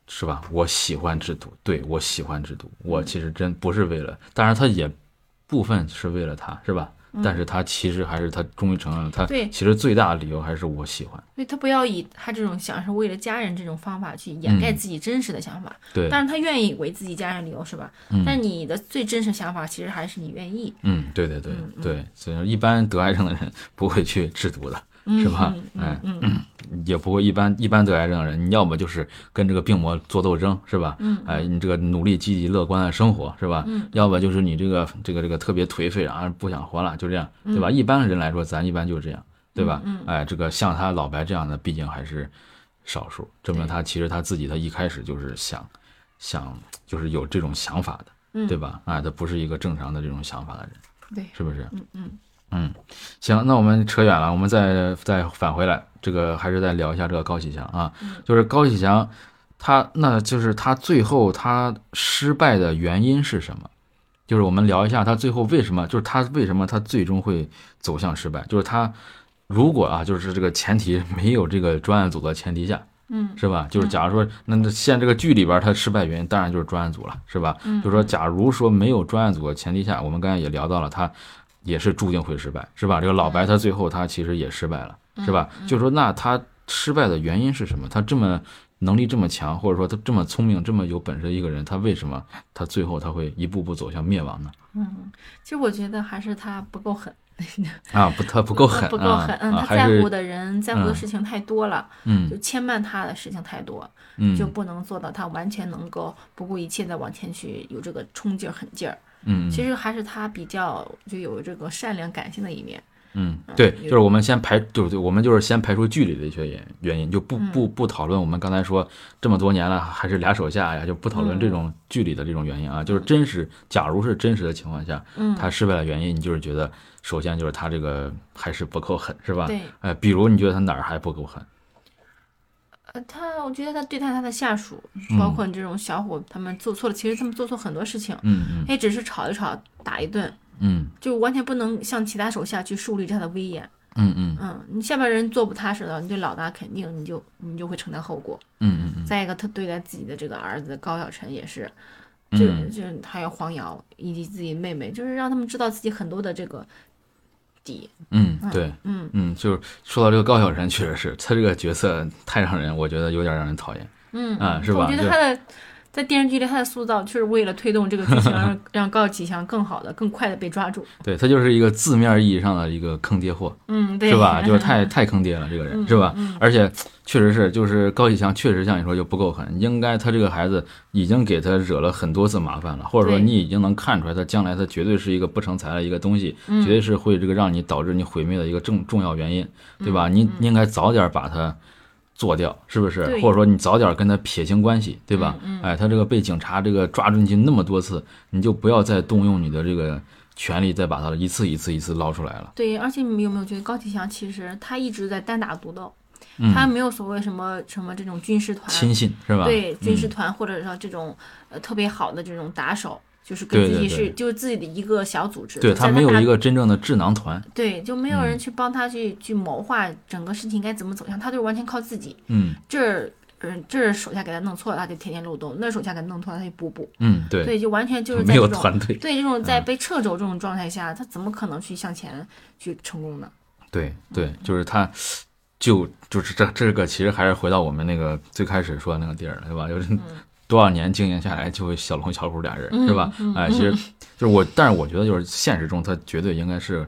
[SPEAKER 1] 是吧？我喜欢制毒，对我喜欢制毒，我其实真不是为了，当然他也部分是为了他，是吧？但是他其实还是他终于承认了，他其实最大的理由还是我喜欢。
[SPEAKER 2] 所以他不要以他这种想是为了家人这种方法去掩盖自己真实的想法。
[SPEAKER 1] 对，
[SPEAKER 2] 但是他愿意为自己家人理由是吧？嗯。但你的最真实想法其实还是你愿意。
[SPEAKER 1] 嗯，对对对对，所以一般得癌症的人不会去制毒的。是吧？
[SPEAKER 2] 哎，
[SPEAKER 1] 也不会一般一般得癌症的人，你要么就是跟这个病魔做斗争，是吧？
[SPEAKER 2] 嗯，
[SPEAKER 1] 哎，你这个努力积极乐观的生活，是吧？
[SPEAKER 2] 嗯，
[SPEAKER 1] 要么就是你这个这个这个特别颓废，然后不想活了，就这样，对吧？一般人来说，咱一般就是这样，对吧？
[SPEAKER 2] 嗯，
[SPEAKER 1] 哎，这个像他老白这样的，毕竟还是少数，证明他其实他自己他一开始就是想想就是有这种想法的，对吧？哎，他不是一个正常的这种想法的人，
[SPEAKER 2] 对，
[SPEAKER 1] 是不是？
[SPEAKER 2] 嗯嗯。
[SPEAKER 1] 嗯，行，那我们扯远了，我们再再返回来，这个还是再聊一下这个高启强啊，就是高启强，他那就是他最后他失败的原因是什么？就是我们聊一下他最后为什么，就是他为什么他最终会走向失败？就是他如果啊，就是这个前提没有这个专案组的前提下，
[SPEAKER 2] 嗯，
[SPEAKER 1] 是吧？就是假如说那现这个剧里边他失败原因当然就是专案组了，是吧？
[SPEAKER 2] 嗯，
[SPEAKER 1] 就是说假如说没有专案组的前提下，我们刚才也聊到了他。也是注定会失败，是吧？这个老白他最后他其实也失败了，是吧？就说那他失败的原因是什么？他这么能力这么强，或者说他这么聪明、这么有本事的一个人，他为什么他最后他会一步步走向灭亡呢？
[SPEAKER 2] 嗯，其实我觉得还是他不够狠
[SPEAKER 1] 啊，不，他不够狠，
[SPEAKER 2] 不够狠。嗯，他在乎的人、在乎的事情太多了，
[SPEAKER 1] 嗯，
[SPEAKER 2] 就牵绊他的事情太多，
[SPEAKER 1] 嗯，
[SPEAKER 2] 就不能做到他完全能够不顾一切的往前去，有这个冲劲儿、狠劲儿。
[SPEAKER 1] 嗯，
[SPEAKER 2] 其实还是他比较就有这个善良感性的一面，
[SPEAKER 1] 嗯，对，就是我们先排，对对，我们就是先排除距离的一些原原因，就不不不讨论我们刚才说这么多年了还是俩手下呀，就不讨论这种距离的这种原因啊，就是真实，假如是真实的情况下，他失败的原因，你就是觉得首先就是他这个还是不够狠，是吧？
[SPEAKER 2] 对，
[SPEAKER 1] 哎，比如你觉得他哪儿还不够狠？
[SPEAKER 2] 呃，他，我觉得他对待他的下属，包括你这种小伙，他们做错了，其实他们做错很多事情，
[SPEAKER 1] 嗯嗯，
[SPEAKER 2] 也只是吵一吵，打一顿，
[SPEAKER 1] 嗯，
[SPEAKER 2] 就完全不能像其他手下去树立他的威严，
[SPEAKER 1] 嗯嗯。
[SPEAKER 2] 嗯，你下边人做不踏实的，你对老大肯定你就你就会承担后果，
[SPEAKER 1] 嗯嗯嗯。
[SPEAKER 2] 再一个，他对待自己的这个儿子高晓晨也是，就就还有黄瑶以及自己妹妹，就是让他们知道自己很多的这个。底，
[SPEAKER 1] 嗯，对，
[SPEAKER 2] 嗯
[SPEAKER 1] 嗯，就是说到这个高晓晨，确实是他这个角色太让人，我觉得有点让人讨厌，
[SPEAKER 2] 嗯
[SPEAKER 1] 啊，是吧？
[SPEAKER 2] 我觉得他的。在电视剧里，他的塑造就是为了推动这个剧情，让让高启强更好的、更快的被抓住。
[SPEAKER 1] 对他就是一个字面意义上的一个坑爹货，
[SPEAKER 2] 嗯，
[SPEAKER 1] 是吧？就是太太坑爹了，这个人是吧？而且确实是，就是高启强确实像你说就不够狠，应该他这个孩子已经给他惹了很多次麻烦了，或者说你已经能看出来，他将来他绝对是一个不成才的一个东西，绝对是会这个让你导致你毁灭的一个重重要原因，对吧？你应该早点把他。做掉是不是？或者说你早点跟他撇清关系，对吧？哎，他这个被警察这个抓进去那么多次，你就不要再动用你的这个权利，再把他一次一次一次捞出来了。
[SPEAKER 2] 对，而且你有没有觉得高启强其实他一直在单打独斗，他没有所谓什么什么这种军事团
[SPEAKER 1] 亲信是吧？
[SPEAKER 2] 对，军事团或者说这种呃特别好的这种打手。就是跟自己是，就是自己的一个小组织。
[SPEAKER 1] 对他没有一个真正的智囊团。
[SPEAKER 2] 对，就没有人去帮他去去谋划整个事情该怎么走向，他就是完全靠自己。
[SPEAKER 1] 嗯，
[SPEAKER 2] 这儿，嗯，这儿手下给他弄错了，他就填填漏洞；那手下给他弄错了，他就补补。
[SPEAKER 1] 嗯，对。
[SPEAKER 2] 对，就完全 就是
[SPEAKER 1] 没有团队。
[SPEAKER 2] 对，这种在被掣肘这种状态下，他怎么可能去向前去成功呢？
[SPEAKER 1] 对对，就是他，就就是这这个，其实还是回到我们那个最开始说的那个地儿了，对吧？就是。多少年经营下来，就会小龙小虎俩人是吧？哎，其实就是我，但是我觉得就是现实中他绝对应该是，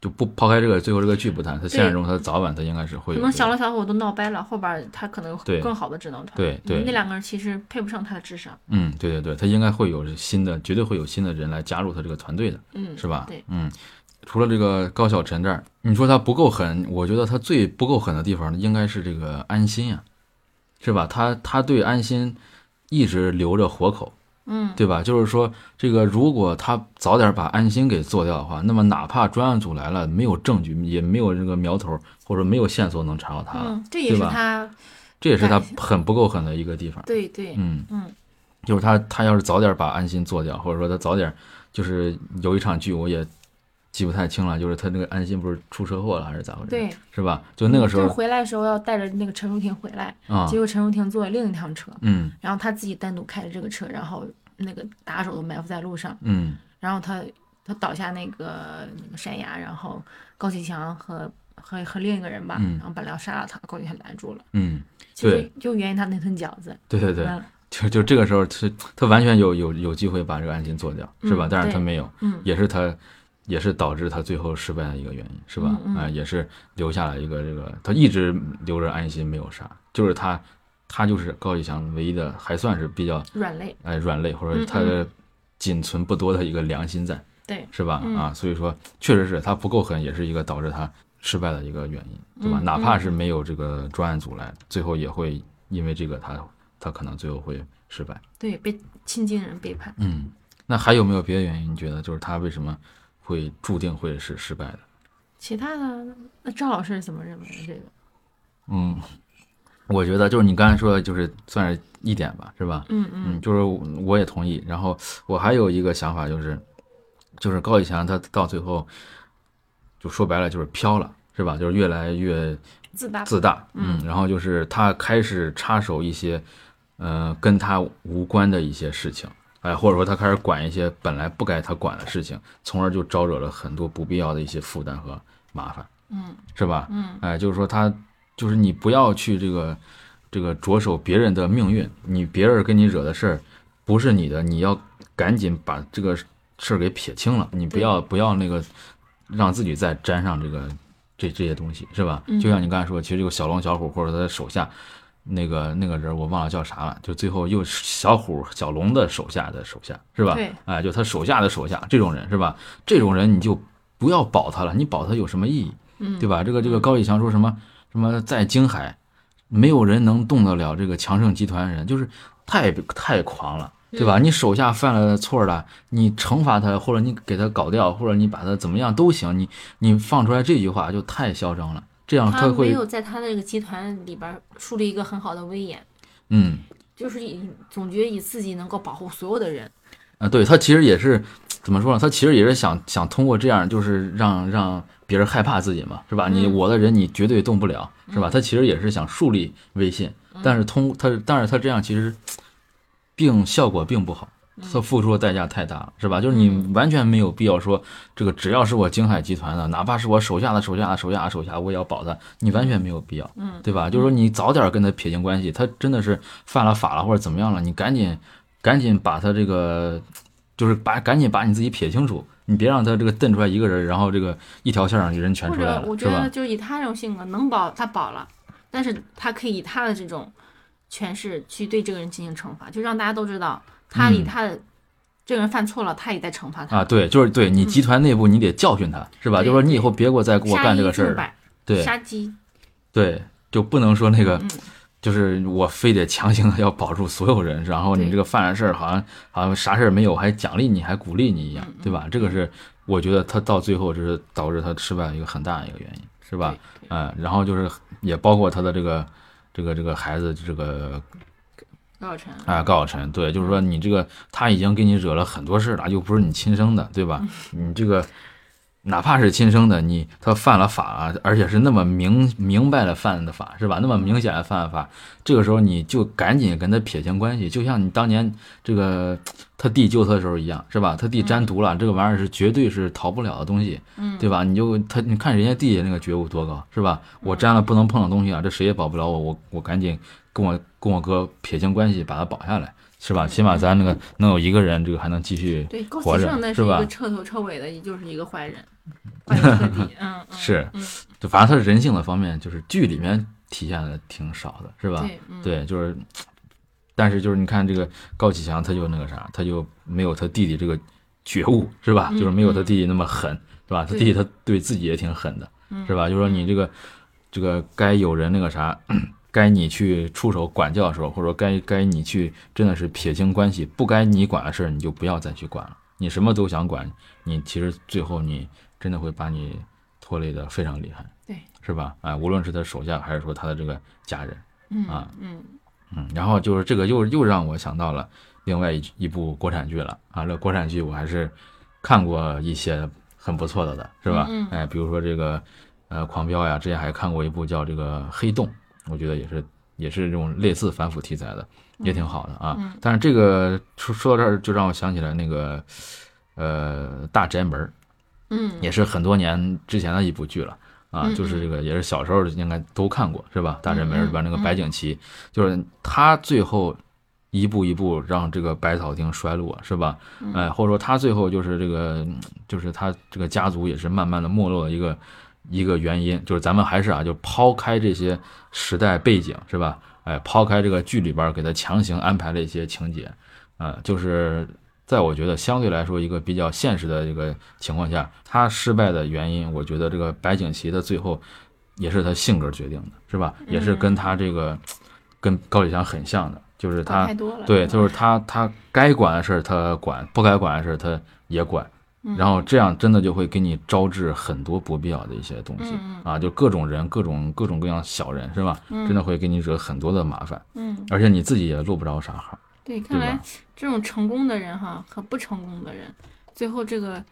[SPEAKER 1] 就不抛开这个最后这个剧不谈，他现实中他早晚他应该是会。
[SPEAKER 2] 可能小龙小虎都闹掰了，后边他可能有更好的智能团。
[SPEAKER 1] 对对，
[SPEAKER 2] 那两个人其实配不上他的智商。
[SPEAKER 1] 嗯，对对对，他应该会有新的，绝对会有新的人来加入他这个团队的，
[SPEAKER 2] 嗯，
[SPEAKER 1] 是吧？
[SPEAKER 2] 对，
[SPEAKER 1] 嗯，除了这个高晓晨这儿，你说他不够狠，我觉得他最不够狠的地方应该是这个安心呀，是吧？他他对安心。一直留着活口，
[SPEAKER 2] 嗯，
[SPEAKER 1] 对吧？就是说，这个如果他早点把安心给做掉的话，那么哪怕专案组来了，没有证据，也没有这个苗头，或者没有线索能查到他，
[SPEAKER 2] 嗯，这也是他，
[SPEAKER 1] 这也是他很不够狠的一个地方。
[SPEAKER 2] 对对，
[SPEAKER 1] 嗯
[SPEAKER 2] 嗯，
[SPEAKER 1] 就是他，他要是早点把安心做掉，或者说他早点，就是有一场剧，我也。记不太清了，就是他那个安心不是出车祸了还是咋回事？
[SPEAKER 2] 对，
[SPEAKER 1] 是吧？就那个时候就
[SPEAKER 2] 回来的时候要带着那个陈淑婷回来，
[SPEAKER 1] 啊，
[SPEAKER 2] 结果陈淑婷坐另一趟车，
[SPEAKER 1] 嗯，
[SPEAKER 2] 然后他自己单独开着这个车，然后那个打手都埋伏在路上，
[SPEAKER 1] 嗯，
[SPEAKER 2] 然后他他倒下那个山崖，然后高启强和和和另一个人吧，然后本来要杀了他，高启强拦住了，
[SPEAKER 1] 嗯，
[SPEAKER 2] 对，就源于他那顿饺子，
[SPEAKER 1] 对对对，就就这个时候他他完全有有有机会把这个案情做掉，是吧？但是他没有，
[SPEAKER 2] 嗯，
[SPEAKER 1] 也是他。也是导致他最后失败的一个原因，是吧？啊，也是留下了一个这个，他一直留着安心没有杀，就是他，他就是高启强唯一的还算是比较
[SPEAKER 2] 软肋，
[SPEAKER 1] 哎，软肋或者他的仅存不多的一个良心在，
[SPEAKER 2] 对，
[SPEAKER 1] 是吧？啊，所以说确实是他不够狠，也是一个导致他失败的一个原因，对吧？哪怕是没有这个专案组来，最后也会因为这个他他可能最后会失败，
[SPEAKER 2] 对，被亲近人背叛。
[SPEAKER 1] 嗯，那还有没有别的原因？你觉得就是他为什么？会注定会是失败的。
[SPEAKER 2] 其他的，那赵老师是怎么认为的这个？
[SPEAKER 1] 嗯，我觉得就是你刚才说的，就是算是一点吧，是吧？
[SPEAKER 2] 嗯
[SPEAKER 1] 嗯，就是我也同意。然后我还有一个想法，就是就是高以翔他到最后就说白了就是飘了，是吧？就是越来越
[SPEAKER 2] 自大
[SPEAKER 1] 自大。嗯，然后就是他开始插手一些呃跟他无关的一些事情。哎，或者说他开始管一些本来不该他管的事情，从而就招惹了很多不必要的一些负担和麻烦，
[SPEAKER 2] 嗯，
[SPEAKER 1] 是吧？
[SPEAKER 2] 嗯，
[SPEAKER 1] 哎，就是说他，就是你不要去这个，这个着手别人的命运，你别人跟你惹的事儿不是你的，你要赶紧把这个事儿给撇清了，你不要不要那个让自己再沾上这个这这些东西，是吧？就像你刚才说，其实这个小龙小虎或者他的手下。那个那个人我忘了叫啥了，就最后又小虎小龙的手下的手下是吧？
[SPEAKER 2] 对，
[SPEAKER 1] 哎，就他手下的手下这种人是吧？这种人你就不要保他了，你保他有什么意义？对吧？这个这个高以强说什么什么在京海，没有人能动得了这个强盛集团人，就是太太狂了，对吧？你手下犯了错了，你惩罚他，或者你给他搞掉，或者你把他怎么样都行，你你放出来这句话就太嚣张了，这样
[SPEAKER 2] 他
[SPEAKER 1] 会
[SPEAKER 2] 没有在他的这个集团里边树立一个很好的威严，
[SPEAKER 1] 嗯，
[SPEAKER 2] 就是以总觉得以自己能够保护所有的人。
[SPEAKER 1] 啊，对他其实也是怎么说呢？他其实也是想想通过这样，就是让让别人害怕自己嘛，是吧？你我的人你绝对动不了，是吧？他其实也是想树立威信，但是通他，但是他这样其实 并效果并不好，他付出的代价太大了，是吧？就是你完全没有必要说这个，只要是我京海集团的，哪怕是我手下的手下的手下的手下，我也要保他，你完全没有必要，
[SPEAKER 2] 嗯，
[SPEAKER 1] 对吧？就是说你早点跟他撇清关系，他真的是犯了法了或者怎么样了，你赶紧。赶紧把他这个，就是把赶紧把你自己撇清楚，你别让他这个瞪出来一个人，然后这个一条线上人全出来了，
[SPEAKER 2] 我觉得就以他这种性格，能保他保了，但是他可以以他的这种权势去对这个人进行惩罚，就让大家都知道他以他的这个人犯错了，他也在惩罚他
[SPEAKER 1] 啊。对，就是对你集团内部你得教训他，是吧？就说你以后别给我再给我干这个事儿，对，
[SPEAKER 2] 杀鸡，
[SPEAKER 1] 对，就不能说那个。就是我非得强行的要保住所有人，然后你这个犯了事儿，好像好像啥事儿没有，还奖励你，还鼓励你一样，对吧？这个是我觉得他到最后就是导致他失败一个很大的一个原因，是吧？嗯，然后就是也包括他的这个这个这个孩子，这个
[SPEAKER 2] 高晓晨
[SPEAKER 1] 啊，高晓晨，对，就是说你这个他已经给你惹了很多事了，又不是你亲生的，对吧？你这个。哪怕是亲生的，你他犯了法，而且是那么明明白了犯的法，是吧？那么明显的犯了法，这个时候你就赶紧跟他撇清关系，就像你当年这个他弟救他的时候一样，是吧？他弟沾毒了，这个玩意儿是绝对是逃不了的东西，
[SPEAKER 2] 嗯，
[SPEAKER 1] 对吧？你就他，你看人家弟弟那个觉悟多高，是吧？我沾了不能碰的东西啊，这谁也保不了我，我我赶紧跟我跟我哥撇清关系，把他保下来。是吧？起码咱那个能有一个人，这个还能继续活着，
[SPEAKER 2] 是
[SPEAKER 1] 吧？
[SPEAKER 2] 彻头彻尾的，也就是一个坏人，坏彻底。嗯，
[SPEAKER 1] 是，就反正他人性的方面，就是剧里面体现的挺少的，是吧？对，就是，但是就是你看这个高启强，他就那个啥，他就没有他弟弟这个觉悟，是吧？就是没有他弟弟那么狠，是吧？他弟弟他对自己也挺狠的，是吧？就说你这个这个该有人那个啥。该你去出手管教的时候，或者说该该你去真的是撇清关系，不该你管的事儿，你就不要再去管了。你什么都想管，你其实最后你真的会把你拖累的非常厉害，
[SPEAKER 2] 对，
[SPEAKER 1] 是吧？哎，无论是他手下还是说他的这个家人，嗯啊，
[SPEAKER 2] 嗯
[SPEAKER 1] 嗯，然后就是这个又又让我想到了另外一一部国产剧了啊，这国产剧我还是看过一些很不错的的，是吧？哎，比如说这个呃《狂飙》呀，之前还看过一部叫这个《黑洞》。我觉得也是，也是这种类似反腐题材的，也挺好的啊。但是这个说说到这儿，就让我想起来那个，呃，大宅门
[SPEAKER 2] 嗯，
[SPEAKER 1] 也是很多年之前的一部剧了啊。就是这个，也是小时候应该都看过，是吧？大宅门里边那个白景琦，就是他最后一步一步让这个百草厅衰落，是吧？哎，或者说他最后就是这个，就是他这个家族也是慢慢的没落的一个。一个原因就是咱们还是啊，就抛开这些时代背景是吧？哎，抛开这个剧里边给他强行安排了一些情节，啊，就是在我觉得相对来说一个比较现实的一个情况下，他失败的原因，我觉得这个白景琦的最后也是他性格决定的，是吧？也是跟他这个跟高启强很像的，就是他对，就是他他该管的事儿他管，不该管的事儿他也管。然后这样真的就会给你招致很多不必要的一些东西啊，就各种人、各种各种各样小人是吧？真的会给你惹很多的麻烦。
[SPEAKER 2] 嗯，
[SPEAKER 1] 而且你自己也落不着啥好。
[SPEAKER 2] 对，看来这种成功的人哈和不成功的人，最后这个。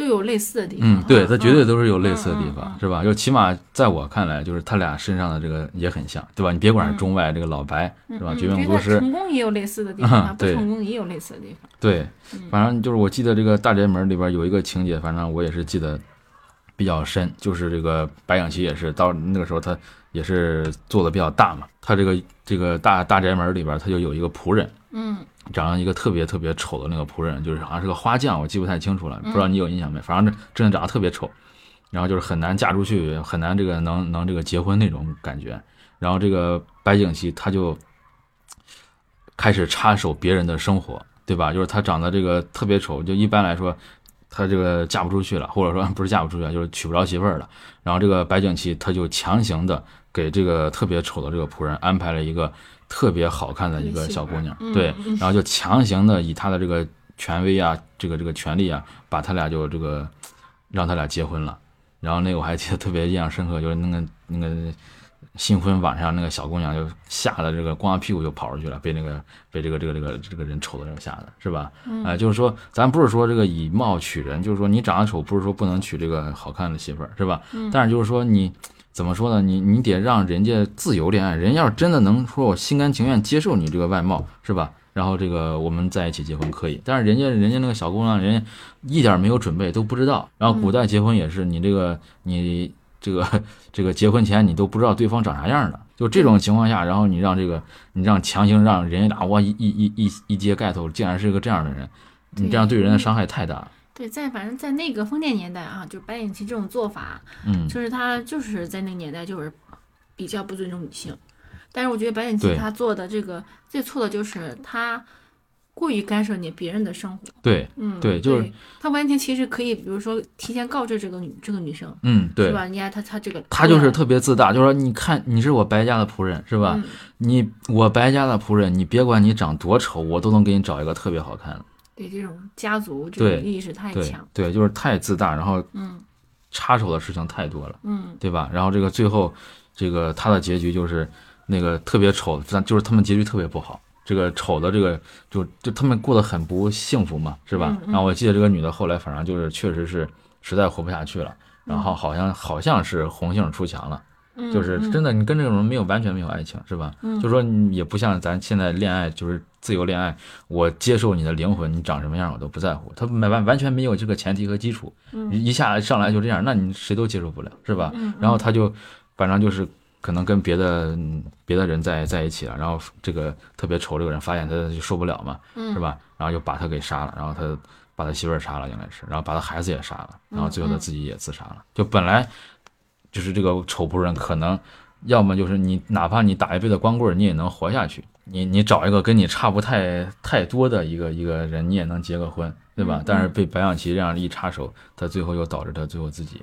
[SPEAKER 2] 都有类似的地方，
[SPEAKER 1] 嗯，对，他绝对都是有类似的地方，是吧？就起码在我看来，就是他俩身上的这个也很像，对吧？你别管是中外这个老白，是吧？绝命毒师
[SPEAKER 2] 成功也有类似的地方，不成功也有类似的地方。
[SPEAKER 1] 对，反正就是我记得这个大宅门里边有一个情节，反正我也是记得比较深，就是这个白景琦也是到那个时候他也是做的比较大嘛，他这个这个大大宅门里边他就有一个仆人，
[SPEAKER 2] 嗯。
[SPEAKER 1] 长了一个特别特别丑的那个仆人，就是好像是个花匠，我记不太清楚了，不知道你有印象没？反正真的长得特别丑，然后就是很难嫁出去，很难这个能能这个结婚那种感觉。然后这个白景琦他就开始插手别人的生活，对吧？就是他长得这个特别丑，就一般来说，他这个嫁不出去了，或者说 不是嫁不出去，就是娶不着媳妇儿了。然后这个白景琦他就强行的给这个特别丑的这个仆人安排了一个特别好看的一个小姑娘，对，然后就强行的以他的这个权威啊，这个这个权利啊，把他俩就这个让他俩结婚了。然后那个我还记得特别印象深刻，就是那个那个。新婚晚上，那个小姑娘就吓得这个光着屁股就跑出去了，被那个被这个这个这个这个人丑的人吓的，是吧？哎，就是说，咱不是说这个以貌取人，就是说你长得丑，不是说不能娶这个好看的媳妇儿，是吧？但是就是说你怎么说呢？你你得让人家自由恋爱，人要是真的能说我心甘情愿接受你这个外貌，是吧？然后这个我们在一起结婚可以，但是人家人家那个小姑娘，人家一点没有准备，都不知道。然后古代结婚也是，你这个你。这个这个结婚前你都不知道对方长啥样的，就这种情况下，然后你让这个你让强行让人家俩哇一一一一一揭盖头，竟然是个这样的人，你这样对人的伤害太大了。
[SPEAKER 2] 对，在反正在那个封建年代啊，就白景琦这种做法，
[SPEAKER 1] 嗯，
[SPEAKER 2] 就是他就是在那个年代就是比较不尊重女性，但是我觉得白景琦他做的这个最错的就是他。过于干涉你别人的生活，
[SPEAKER 1] 对，
[SPEAKER 2] 嗯，
[SPEAKER 1] 对，就是
[SPEAKER 2] 他完全其实可以，比如说提前告知这个女这个女生，
[SPEAKER 1] 嗯，对，
[SPEAKER 2] 是吧？你看他他这个，
[SPEAKER 1] 他就是特别自大，就是说，你看你是我白家的仆人，是吧？你我白家的仆人，你别管你长多丑，我都能给你找一个特别好看的。
[SPEAKER 2] 对，这种家族这种意识太强，
[SPEAKER 1] 对，就是太自大，然后
[SPEAKER 2] 嗯，
[SPEAKER 1] 插手的事情太多了，
[SPEAKER 2] 嗯，
[SPEAKER 1] 对吧？然后这个最后这个他的结局就是那个特别丑，但就是他们结局特别不好。这个丑的这个就就他们过得很不幸福嘛，是吧？然后我记得这个女的后来反正就是确实是实在活不下去了，然后好像好像是红杏出墙了，就是真的你跟这种人没有完全没有爱情，是吧？就说你也不像咱现在恋爱就是自由恋爱，我接受你的灵魂，你长什么样我都不在乎，他没完完全没有这个前提和基础，一下上来就这样，那你谁都接受不了，是吧？然后他就反正就是。可能跟别的别的人在在一起了，然后这个特别丑这个人发现他就受不了嘛，是吧？然后就把他给杀了，然后他把他媳妇儿杀了，应该是，然后把他孩子也杀了，然后最后他自己也自杀了。就本来就是这个丑仆人，可能要么就是你哪怕你打一辈子光棍，你也能活下去。你你找一个跟你差不太太多的一个一个人，你也能结个婚，对吧？但是被白养琪这样一插手，他最后又导致他最后自己。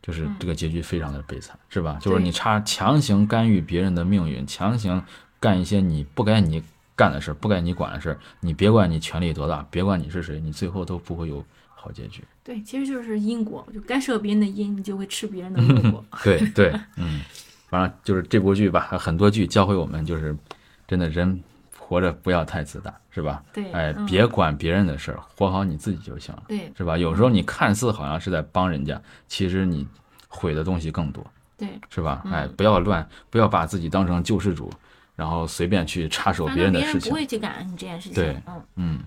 [SPEAKER 1] 就是这个结局非常的悲惨，是吧？就是你插强行干预别人的命运，强行干一些你不该你干的事，不该你管的事，你别管你权力多大，别管你是谁，你最后都不会有好结局。
[SPEAKER 2] 对，其实就是因果，就干涉别人的因，你就会吃别人的果。
[SPEAKER 1] 对对，嗯，反正就是这部剧吧，很多剧教会我们，就是真的人。活着不要太自大，是吧？
[SPEAKER 2] 对，
[SPEAKER 1] 哎，别管别人的事儿，活好你自己就行了。
[SPEAKER 2] 对，
[SPEAKER 1] 是吧？有时候你看似好像是在帮人家，其实你毁的东西更多。
[SPEAKER 2] 对，
[SPEAKER 1] 是吧？哎，不要乱，不要把自己当成救世主，然后随便去插手别人的事情。
[SPEAKER 2] 不会去干这件事情。
[SPEAKER 1] 对，嗯嗯，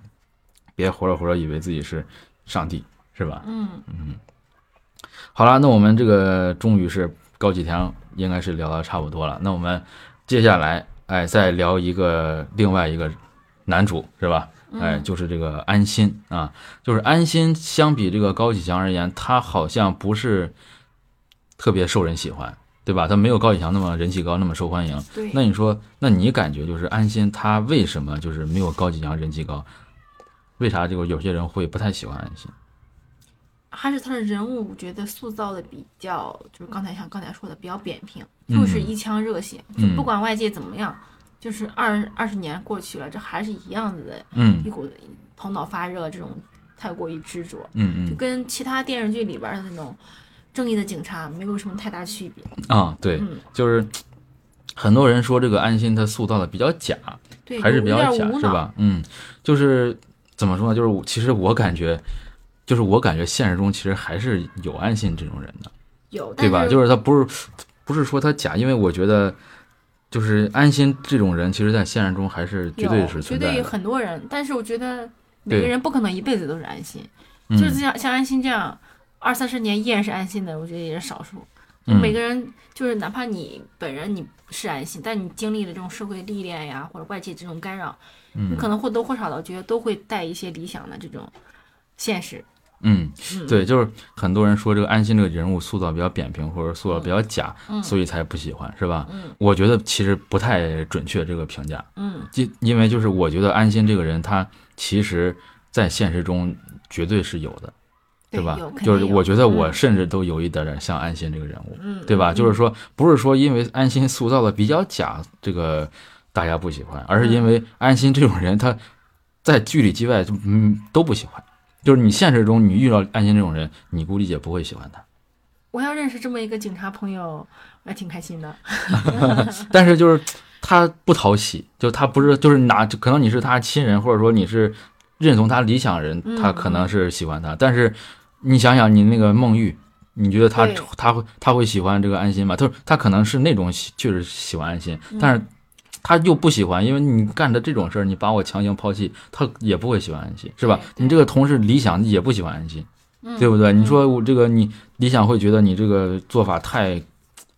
[SPEAKER 1] 别活着活着以为自己是上帝，是吧？
[SPEAKER 2] 嗯
[SPEAKER 1] 嗯。好了，那我们这个终于是高启强，应该是聊的差不多了。那我们接下来。哎，再聊一个另外一个男主是吧？哎，就是这个安心啊，就是安心。相比这个高启强而言，他好像不是特别受人喜欢，对吧？他没有高启强那么人气高，那么受欢迎。
[SPEAKER 2] 对。
[SPEAKER 1] 那你说，那你感觉就是安心他为什么就是没有高启强人气高？为啥这个有些人会不太喜欢安心？
[SPEAKER 2] 还是他的人物，我觉得塑造的比较，就是刚才像刚才说的比较扁平，就是一腔热血，就不管外界怎么样，就是二二十年过去了，这还是一样子的，
[SPEAKER 1] 嗯，
[SPEAKER 2] 一股头脑发热，这种太过于执着，
[SPEAKER 1] 嗯嗯，
[SPEAKER 2] 就跟其他电视剧里边的那种正义的警察没有什么太大区别。
[SPEAKER 1] 啊。对，就是很多人说这个安心他塑造的比较假，
[SPEAKER 2] 对，
[SPEAKER 1] 还是比较假，是吧？嗯，就是怎么说呢？就是其实我感觉。就是我感觉现实中其实还是有安心这种人的，
[SPEAKER 2] 有
[SPEAKER 1] 对吧？就是他不是不是说他假，因为我觉得就是安心这种人，其实在现实中还是绝对是
[SPEAKER 2] 存在的。绝对很多人，但是我觉得每个人不可能一辈子都是安心，就是像像安心这样二三十年依然是安心的，我觉得也是少数。每个人就是哪怕你本人你是安心，但你经历了这种社会历练呀，或者外界这种干扰，你可能或多或少的觉得都会带一些理想的这种现实。
[SPEAKER 1] 嗯，对，就是很多人说这个安心这个人物塑造比较扁平，或者塑造比较假，所以才不喜欢，是吧？
[SPEAKER 2] 嗯，
[SPEAKER 1] 我觉得其实不太准确这个评价。
[SPEAKER 2] 嗯，
[SPEAKER 1] 就因为就是我觉得安心这个人，他其实在现实中绝对是有的，对吧？就是我觉得我甚至都有一点点像安心这个人物，对吧？就是说，不是说因为安心塑造的比较假，这个大家不喜欢，而是因为安心这种人，他在剧里剧外就嗯都不喜欢。就是你现实中你遇到安心这种人，你估计也不会喜欢他。
[SPEAKER 2] 我要认识这么一个警察朋友，我还挺开心的。
[SPEAKER 1] 但是就是他不讨喜，就他不是就是哪，可能你是他亲人，或者说你是认同他理想人，他可能是喜欢他。但是你想想，你那个孟玉，你觉得他他会他会喜欢这个安心吗？他他可能是那种确实喜欢安心，但是他又不喜欢，因为你干的这种事儿，你把我强行抛弃，他也不会喜欢安心，是吧？你这个同事理想也不喜欢安心。对不对？你说我这个，你理想会觉得你这个做法太，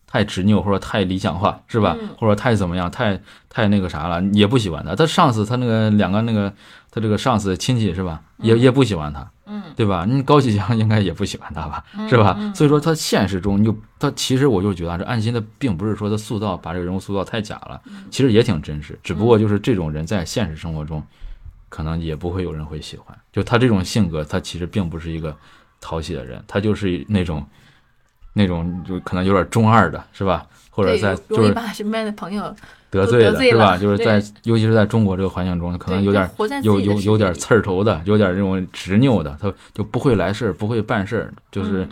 [SPEAKER 1] 太执拗，或者太理想化，是吧？或者太怎么样，太太那个啥了，也不喜欢他。他上次，他那个两个那个，他这个上司亲戚是吧？也也不喜欢他，嗯，对吧？你高启强应该也不喜欢他吧？是吧？所以说他现实中就他其实我就觉得这安心的并不是说他塑造把这个人物塑造太假了，其实也挺真实，只不过就是这种人在现实生活中。可能也不会有人会喜欢，就他这种性格，他其实并不是一个讨喜的人，他就是那种，那种就可能有点中二的，是吧？或者在就是
[SPEAKER 2] 把身边的朋友
[SPEAKER 1] 得罪了，是吧？就是在尤其是在中国这个环境中，可能有点有有有点刺儿头的，有点这种执拗的，他就不会来事儿，不会办事儿，就是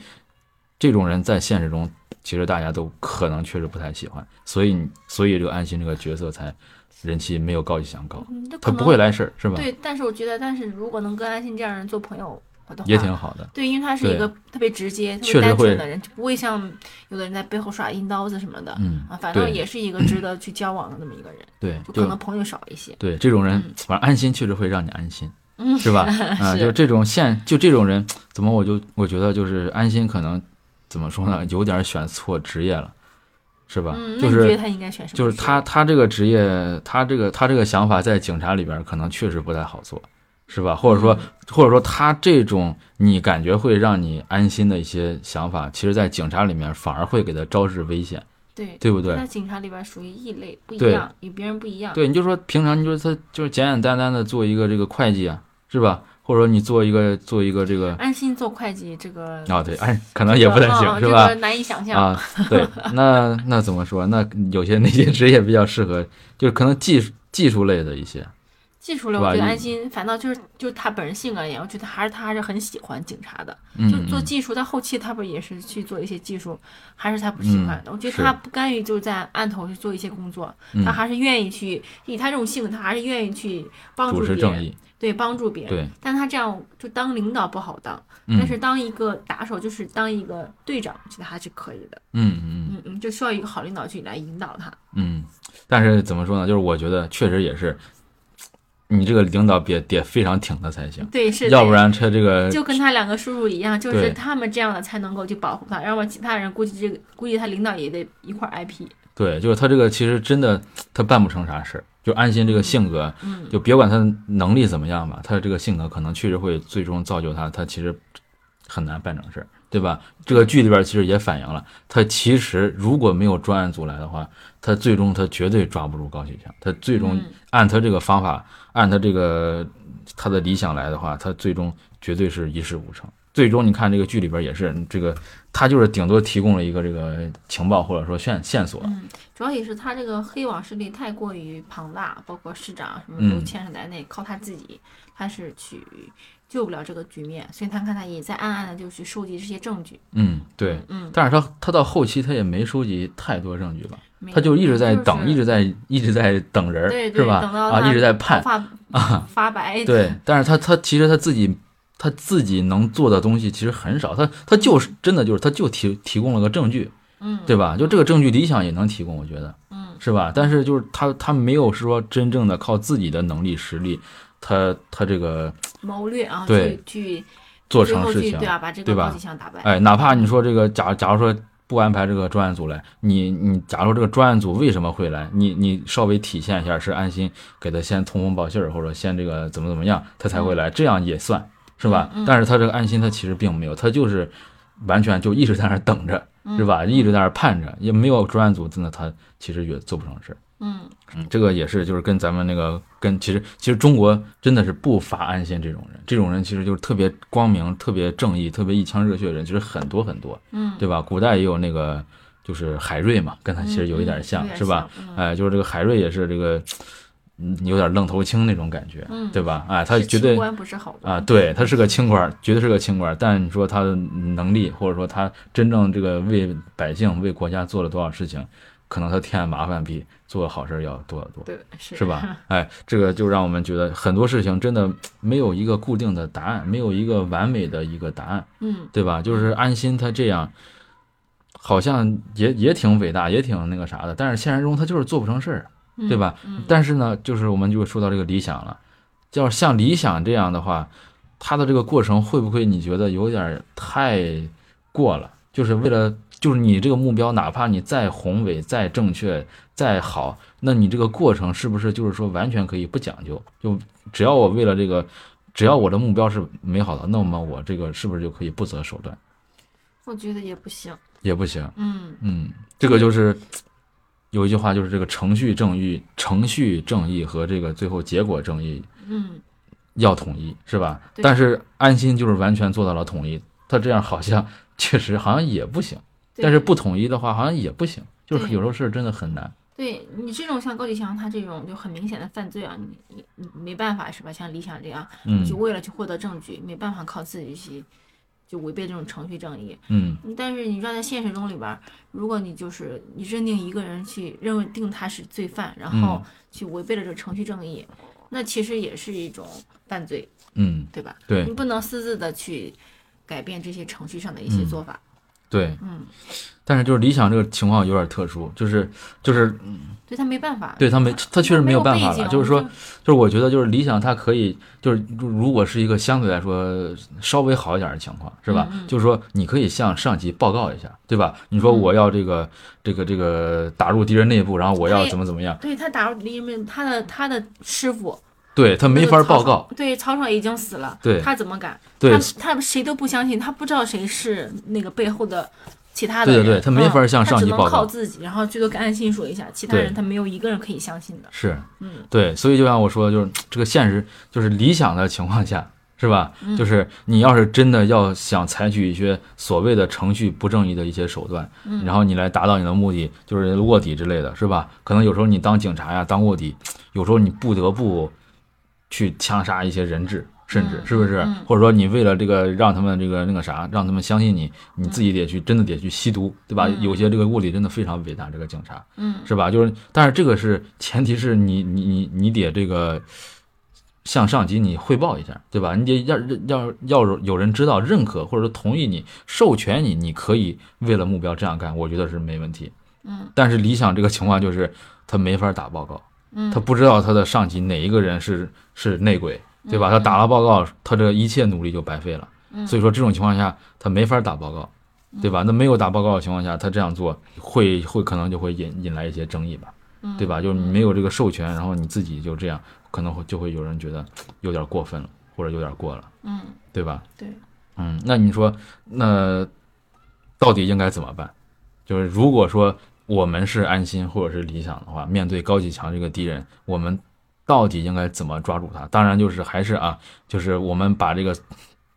[SPEAKER 1] 这种人在现实中，其实大家都可能确实不太喜欢，所以所以这个安心这个角色才。人气没有高启强高，他不会来事儿，是吧？
[SPEAKER 2] 对，但是我觉得，但是如果能跟安心这样人做朋友，
[SPEAKER 1] 也挺好的。
[SPEAKER 2] 对，因为他是一个特别直接、特别单纯的人，就不会像有的人在背后耍阴刀子什么的。嗯啊，反正也是一个值得去交往的那么一个人。
[SPEAKER 1] 对，
[SPEAKER 2] 就可能朋友少一些。
[SPEAKER 1] 对，这种人反正安心确实会让你安心，是吧？啊，就这种现就这种人，怎么我就我觉得就是安心可能怎么说呢？有点选错职业了。是吧？嗯就是就是他他这个职业，他这个他这个想法在警察里边可能确实不太好做，是吧？或者说或者说他这种你感觉会让你安心的一些想法，其实，在警察里面反而会给他招致危险，
[SPEAKER 2] 对
[SPEAKER 1] 对不对？
[SPEAKER 2] 在警察里边属于异类，不一样，与别人不一样。
[SPEAKER 1] 对，你就说平常你就是他就是简简单单的做一个这个会计啊，是吧？或者说你做一个做一个这个
[SPEAKER 2] 安心做会计，这个
[SPEAKER 1] 啊对，安可能也不太行，是吧？
[SPEAKER 2] 难以想象
[SPEAKER 1] 啊。对，那那怎么说？那有些那些职业比较适合？就是可能技术技术类的一些。
[SPEAKER 2] 技术类，我觉得安心反倒就是就是他本人性格而言，我觉得还是他还是很喜欢警察的。就做技术，在后期他不也是去做一些技术，还是他不喜欢的。我觉得他不甘于就是在案头去做一些工作，他还是愿意去以他这种性格，他还是愿意去帮助别人。对，帮助别人，但他这样就当领导不好当，但是当一个打手，就是当一个队长，我觉得还是可以的。
[SPEAKER 1] 嗯嗯
[SPEAKER 2] 嗯嗯，就需要一个好领导去来引导他。
[SPEAKER 1] 嗯，但是怎么说呢？就是我觉得确实也是，你这个领导别得非常挺他才行。
[SPEAKER 2] 对，是，
[SPEAKER 1] 要不然他这个
[SPEAKER 2] 就跟他两个叔叔一样，就是他们这样的才能够去保护他，要不然其他人估计这个估计他领导也得一块挨批。
[SPEAKER 1] 对，就是他这个其实真的他办不成啥事儿。就安心这个性格，就别管他能力怎么样吧，他的这个性格可能确实会最终造就他，他其实很难办成事儿，对吧？这个剧里边其实也反映了，他其实如果没有专案组来的话，他最终他绝对抓不住高启强，他最终按他这个方法，按他这个他的理想来的话，他最终绝对是一事无成。最终你看这个剧里边也是这个，他就是顶多提供了一个这个情报或者说线线索。
[SPEAKER 2] 嗯，主要也是他这个黑网势力太过于庞大，包括市长什么都牵扯在内，靠他自己他是去救不了这个局面，所以他看他也在暗暗的就去收集这些证据。
[SPEAKER 1] 嗯，对，嗯，但是他他到后期他也没收集太多证据吧，他就一直在等，一直在一直在等人，是吧？啊，一直在盼
[SPEAKER 2] 啊发白。
[SPEAKER 1] 对，但是他他其实他自己。他自己能做的东西其实很少，他他就是真的就是他就提提供了个证据，
[SPEAKER 2] 嗯，
[SPEAKER 1] 对吧？就这个证据，理想也能提供，我觉得，嗯，是吧？但是就是他他没有说真正的靠自己的能力实力，他他这个
[SPEAKER 2] 谋略啊，
[SPEAKER 1] 对，
[SPEAKER 2] 去
[SPEAKER 1] 做成事情，
[SPEAKER 2] 对吧？把这个高启强打败。
[SPEAKER 1] 哎，哪怕你说这个假假如说不安排这个专案组来，你你假如这个专案组为什么会来？你你稍微体现一下，是安心给他先通风报信儿，或者先这个怎么怎么样，他才会来，这样也算。是吧？但是他这个安心，他其实并没有，他就是完全就一直在那儿等着，是吧？一直在那儿盼着，也没有专案组，真的他其实也做不成事儿。
[SPEAKER 2] 嗯
[SPEAKER 1] 嗯，这个也是，就是跟咱们那个跟其实其实中国真的是不乏安心这种人，这种人其实就是特别光明、特别正义、特别一腔热血的人，其实很多很多，
[SPEAKER 2] 嗯，
[SPEAKER 1] 对吧？古代也有那个就是海瑞嘛，跟他其实有一点像，是吧？哎，就是这个海瑞也是这个。嗯，有点愣头青那种感觉，嗯对吧？哎，他绝对
[SPEAKER 2] 不是好
[SPEAKER 1] 啊，对他是个清官，绝对是个清官。但你说他的能力，或者说他真正这个为百姓、为国家做了多少事情，可能他添的麻烦比做好事要多得多，
[SPEAKER 2] 对，是
[SPEAKER 1] 是吧？哎，这个就让我们觉得很多事情真的没有一个固定的答案，没有一个完美的一个答案，
[SPEAKER 2] 嗯，
[SPEAKER 1] 对吧？就是安心他这样，好像也也挺伟大，也挺那个啥的，但是现实中他就是做不成事儿。对吧？但是呢，就是我们就说到这个理想了，叫像理想这样的话，他的这个过程会不会你觉得有点太过了？就是为了，就是你这个目标，哪怕你再宏伟、再正确、再好，那你这个过程是不是就是说完全可以不讲究？就只要我为了这个，只要我的目标是美好的，那么我这个是不是就可以不择手段？
[SPEAKER 2] 我觉得也不行，
[SPEAKER 1] 也不行。
[SPEAKER 2] 嗯
[SPEAKER 1] 嗯，这个就是。有一句话就是这个程序正义、程序正义和这个最后结果正义，
[SPEAKER 2] 嗯，
[SPEAKER 1] 要统一是吧？但是安心就是完全做到了统一，他这样好像 确实好像也不行。但是不统一的话好像也不行，就是有时候事儿真的很难。
[SPEAKER 2] 对你这种像高启强他这种就很明显的犯罪啊，你你你没办法是吧？像李想这样，就为了去获得证据，没办法靠自己去。就违背这种程序正义，
[SPEAKER 1] 嗯，
[SPEAKER 2] 但是你知道在现实中里边，如果你就是你认定一个人去认为定他是罪犯，然后去违背了这个程序正义，那其实也是一种犯罪，
[SPEAKER 1] 嗯，
[SPEAKER 2] 对吧？
[SPEAKER 1] 对，
[SPEAKER 2] 你不能私自的去改变这些程序上的一些做法，
[SPEAKER 1] 对，
[SPEAKER 2] 嗯。
[SPEAKER 1] 但是就是理想这个情况有点特殊，就是就是，
[SPEAKER 2] 对他没办法，
[SPEAKER 1] 对他没他确实没
[SPEAKER 2] 有
[SPEAKER 1] 办法了。就是说，就是我觉得就是理想，他可以就是如果是一个相对来说稍微好一点的情况，是吧？就是说你可以向上级报告一下，对吧？你说我要这个这个这个打入敌人内部，然后我要怎么怎么样？
[SPEAKER 2] 对他打入敌人，他的他的师傅，
[SPEAKER 1] 对他没法报告。
[SPEAKER 2] 对曹爽已经死了，
[SPEAKER 1] 对
[SPEAKER 2] 他怎么敢？
[SPEAKER 1] 他
[SPEAKER 2] 他谁都不相信，他不知道谁是那个背后的。其他
[SPEAKER 1] 的对对对，他没法向上级报告，
[SPEAKER 2] 靠自己，然后最多跟安心说一下，其他人他没有一个人可以相信的。
[SPEAKER 1] 是，
[SPEAKER 2] 嗯，
[SPEAKER 1] 对，所以就像我说的，就是这个现实，就是理想的情况下，是吧？
[SPEAKER 2] 嗯，
[SPEAKER 1] 就是你要是真的要想采取一些所谓的程序不正义的一些手段，
[SPEAKER 2] 嗯，
[SPEAKER 1] 然后你来达到你的目的，就是卧底之类的，是吧？可能有时候你当警察呀，当卧底，有时候你不得不去枪杀一些人质。甚至是不是，或者说你为了这个让他们这个那个啥，让他们相信你，你自己得去真的得去吸毒，对吧？有些这个物理真的非常伟大，这个警察，
[SPEAKER 2] 嗯，
[SPEAKER 1] 是吧？就是，但是这个是前提是你你你你得这个向上级你汇报一下，对吧？你得要要要有人知道、认可或者说同意你、授权你，你可以为了目标这样干，我觉得是没问题。
[SPEAKER 2] 嗯，
[SPEAKER 1] 但是理想这个情况就是他没法打报告，
[SPEAKER 2] 嗯，
[SPEAKER 1] 他不知道他的上级哪一个人是是内鬼。对吧？他打了报告，他这一切努力就白费了。所以说这种情况下，他没法打报告，对吧？那没有打报告的情况下，他这样做会会可能就会引引来一些争议吧，对吧？就是你没有这个授权，然后你自己就这样，可能会就会有人觉得有点过分了，或者有点过了，
[SPEAKER 2] 嗯，
[SPEAKER 1] 对吧？
[SPEAKER 2] 对，
[SPEAKER 1] 嗯，那你说，那到底应该怎么办？就是如果说我们是安心或者是理想的话，面对高启强这个敌人，我们。到底应该怎么抓住他？当然就是还是啊，就是我们把这个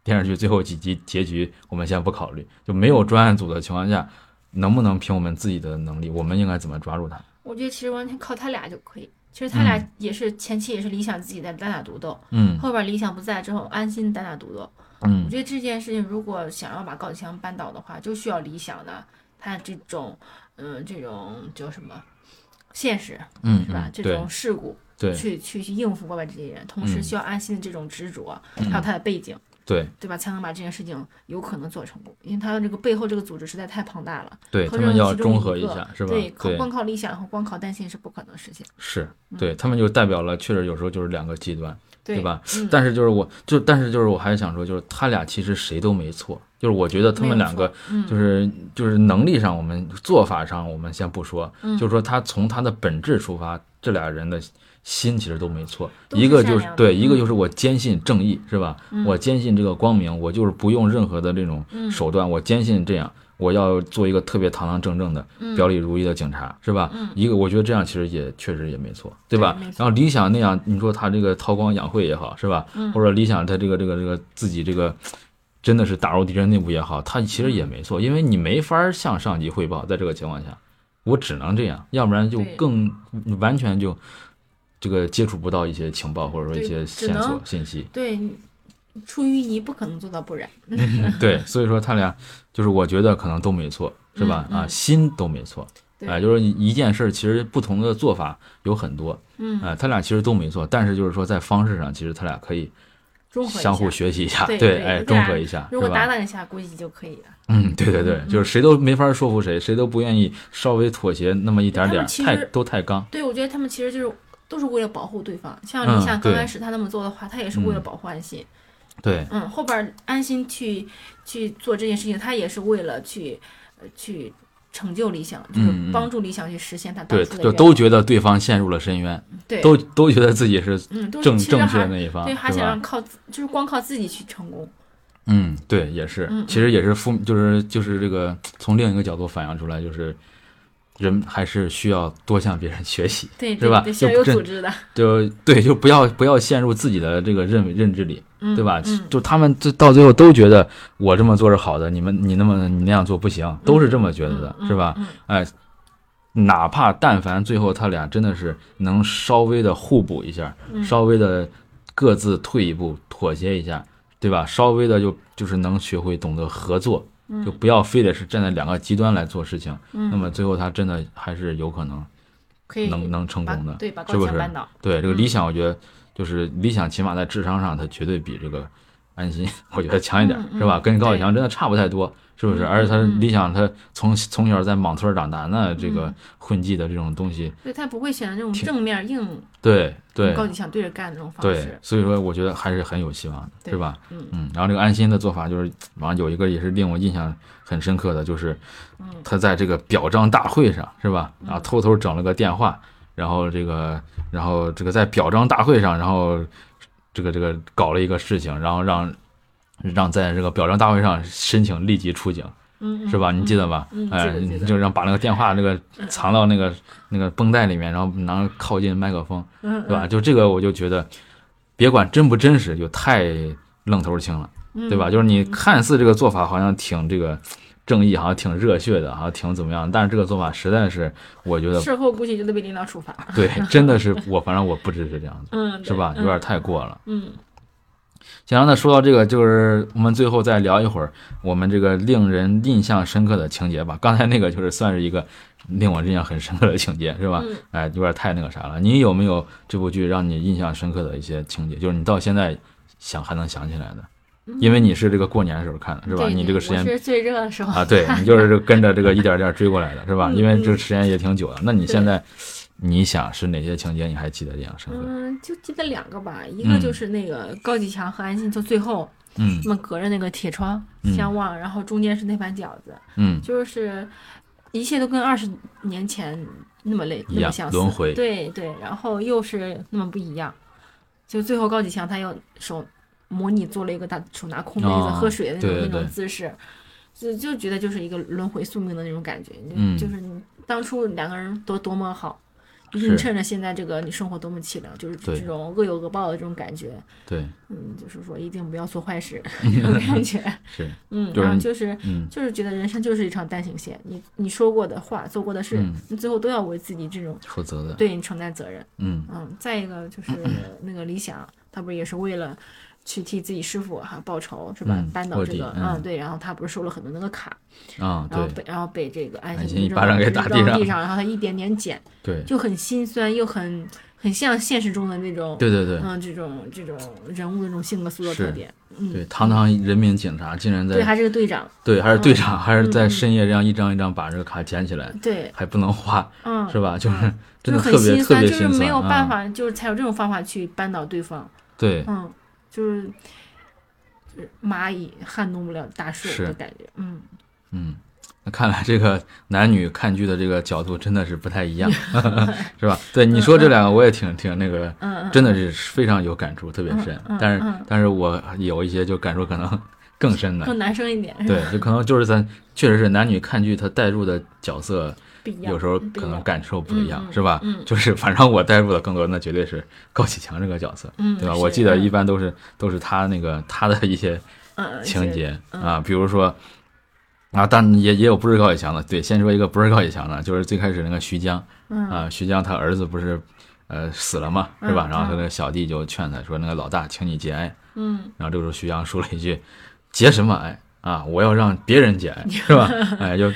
[SPEAKER 1] 电视剧最后几集结局，我们先不考虑，就没有专案组的情况下，能不能凭我们自己的能力，我们应该怎么抓住他？
[SPEAKER 2] 我觉得其实完全靠他俩就可以。其实他俩也是前期也是理想自己在单打独斗，
[SPEAKER 1] 嗯，
[SPEAKER 2] 后边理想不在之后，安心单打独斗，
[SPEAKER 1] 嗯，
[SPEAKER 2] 我觉得这件事情如果想要把高启强扳倒的话，就需要理想的他这种，嗯，这种叫什么现实，
[SPEAKER 1] 嗯，
[SPEAKER 2] 是吧？这种事故。
[SPEAKER 1] 对，
[SPEAKER 2] 去去去应付外边这些人，同时需要安心的这种执着，还有他的背景，
[SPEAKER 1] 对
[SPEAKER 2] 对吧？才能把这件事情有可能做成功，因为他的这个背后这个组织实在太庞大了，
[SPEAKER 1] 对他们要综合一下，是吧？
[SPEAKER 2] 对，靠光靠理想和光靠担心是不可能实现。
[SPEAKER 1] 是，对他们就代表了，确实有时候就是两个极端，
[SPEAKER 2] 对
[SPEAKER 1] 吧？但是就是我就，但是就是我还是想说，就是他俩其实谁都没错，就是我觉得他们两个就是就是能力上，我们做法上我们先不说，就是说他从他的本质出发，这俩人的心其实都没错。一个就是对，一个就是我坚信正义，是吧？我坚信这个光明，我就是不用任何的这种手段，我坚信这样。我要做一个特别堂堂正正的、表里如一的警察，是吧？一个，我觉得这样其实也确实也没错，对吧？然后理想那样，你说他这个韬光养晦也好，是吧？或者理想他这个这个这个自己这个真的是打入敌人内部也好，他其实也没错，因为你没法向上级汇报，在这个情况下，我只能这样，要不然就更完全就这个接触不到一些情报或者说一些线索信息。
[SPEAKER 2] 对。出淤泥不可能做到不染。
[SPEAKER 1] 对，所以说他俩就是我觉得可能都没错，是吧？啊，心都没错，哎，就是一件事，其实不同的做法有很多，嗯，哎，他俩其实都没错，但是就是说在方式上，其实他俩可以相互学习一下，对，哎，中和一下，
[SPEAKER 2] 如果搭档一下，估计就可以了。
[SPEAKER 1] 嗯，对对对，就是谁都没法说服谁，谁都不愿意稍微妥协那么一点点，太都太刚。
[SPEAKER 2] 对，我觉得他们其实就是都是为了保护对方，像李夏刚开始他那么做的话，他也是为了保护安心。
[SPEAKER 1] 对，
[SPEAKER 2] 嗯，后边安心去去做这件事情，他也是为了去呃去成就理想，就是帮助理想去实现他
[SPEAKER 1] 对，就都觉得对方陷入了深渊，
[SPEAKER 2] 对，
[SPEAKER 1] 都都觉得自己
[SPEAKER 2] 是
[SPEAKER 1] 正正确的那一方，
[SPEAKER 2] 对，还想让靠就是光靠自己去成功。
[SPEAKER 1] 嗯，对，也是，其实也是负，就是就是这个从另一个角度反映出来，就是人还是需要多向别人学习，
[SPEAKER 2] 对，
[SPEAKER 1] 是吧？
[SPEAKER 2] 要有组织的，
[SPEAKER 1] 就对，就不要不要陷入自己的这个认认知里。对吧？就他们最到最后都觉得我这么做是好的，你们你那么你那样做不行，都是这么觉得的，是吧？哎，哪怕但凡最后他俩真的是能稍微的互补一下，稍微的各自退一步妥协一下，对吧？稍微的就就是能学会懂得合作，就不要非得是站在两个极端来做事情。那么最后他真的还是有可能
[SPEAKER 2] 可以
[SPEAKER 1] 能能成功的，
[SPEAKER 2] 对，
[SPEAKER 1] 是不是？对这个理想，我觉得。就是理想，起码在智商上，他绝对比这个安心，我觉得强一点，是吧？跟高启强真的差不太多，是不是？而且他理想，他从从小在莽村长大，那这个混迹的这种东西，
[SPEAKER 2] 对他不会选择这种正面硬，
[SPEAKER 1] 对对，
[SPEAKER 2] 高级想对着干这种方
[SPEAKER 1] 式。对，所以说我觉得还是很有希望的，是吧？嗯嗯。然后这个安心的做法就是，完有一个也是令我印象很深刻的，就是他在这个表彰大会上，是吧？然后偷偷整了个电话。然后这个，然后这个在表彰大会上，然后这个这个搞了一个事情，然后让让在这个表彰大会上申请立即出警，是吧？你记得吧？哎，就让把那个电话那个藏到那个那个绷带里面，然后拿靠近麦克风，对吧？就这个我就觉得，别管真不真实，就太愣头青了，对吧？就是你看似这个做法好像挺这个。正义好像挺热血的，好像挺怎么样，但是这个做法实在是，我觉得
[SPEAKER 2] 事后估计就得被领导处罚。
[SPEAKER 1] 对，真的是我，反正我不支持这样子，嗯，是吧？有点太过了。
[SPEAKER 2] 嗯。
[SPEAKER 1] 行，那说到这个，就是我们最后再聊一会儿我们这个令人印象深刻的情节吧。刚才那个就是算是一个令我印象很深刻的情节，是吧？哎，有点太那个啥了。你有没有这部剧让你印象深刻的一些情节？就是你到现在想还能想起来的？因为你是这个过年的时候看的，是吧？你这个时间
[SPEAKER 2] 是最热的时候
[SPEAKER 1] 啊，对你就是 跟着这个一点点追过来的，是吧？因为这个时间也挺久了。那你现在，你想是哪些情节你还记得印象深刻？
[SPEAKER 2] 嗯，就记得两个吧，一个就是那个高启强和安心就最后，嗯，他们隔着那个铁窗相望，然后中间是那盘饺子，嗯，就是一切都跟二十年前那么类那么相似，
[SPEAKER 1] 轮回，
[SPEAKER 2] 对对，然后又是那么不一样，就最后高启强他又手。模拟做了一个大手拿空杯子喝水的那种那种姿势，就就觉得就是一个轮回宿命的那种感觉。嗯，就是当初两个人多多么好，映衬着现在这个你生活多么凄凉，就是这种恶有恶报的这种感觉。
[SPEAKER 1] 对，
[SPEAKER 2] 嗯，就是说一定不要做坏事 这种感觉。
[SPEAKER 1] 是，
[SPEAKER 2] 嗯，然后就是，就是觉得人生就是一场单行线，你你说过的话、做过的事，你最后都要为自己这种
[SPEAKER 1] 负责的，
[SPEAKER 2] 对你承担责任。
[SPEAKER 1] 嗯
[SPEAKER 2] 嗯，再一个就是那个理想，他不是也是为了。去替自己师傅哈报仇是吧？扳倒这个，嗯，对，然后他不是收了很多那个卡，
[SPEAKER 1] 啊，
[SPEAKER 2] 然后被然后被这个安
[SPEAKER 1] 心一巴掌给打地
[SPEAKER 2] 上，然后他一点点捡，
[SPEAKER 1] 对，
[SPEAKER 2] 就很心酸，又很很像现实中的那种，
[SPEAKER 1] 对对对，
[SPEAKER 2] 嗯，这种这种人物的这种性格塑造特点，嗯，
[SPEAKER 1] 对，堂堂人民警察竟然在
[SPEAKER 2] 对，还是个队长，
[SPEAKER 1] 对，还是队长，还是在深夜这样一张一张把这个卡捡起来，
[SPEAKER 2] 对，
[SPEAKER 1] 还不能花，
[SPEAKER 2] 嗯，
[SPEAKER 1] 是吧？就
[SPEAKER 2] 是
[SPEAKER 1] 真的特别特别心
[SPEAKER 2] 酸，就是没有办法，就是才有这种方法去扳倒对方，
[SPEAKER 1] 对，
[SPEAKER 2] 嗯，就是。蚂蚁撼动不了大树的感觉。
[SPEAKER 1] 嗯嗯，那看来这个男女看剧的这个角度真的是不太一样，是吧？对你说这两个我也挺挺那个，真的是非常有感触，特别深。但是但是我有一些就感触可能更深的，
[SPEAKER 2] 更男生一点。
[SPEAKER 1] 对，就可能就是咱确实是男女看剧，他带入的角色。有时候可能感受不一样，是吧？就是反正我代入的更多，那绝对是高启强这个角色，对吧？我记得一般都是都是他那个他的一些情节啊，比如说啊，但也也有不是高启强的。对，先说一个不是高启强的，就是最开始那个徐江啊，徐江他儿子不是呃死了嘛，是吧？然后他那个小弟就劝他说：“那个老大，请你节哀。”嗯，然后这个时候徐江说了一句：“节什么哀啊？我要让别人节哀，是吧？” 哎，就。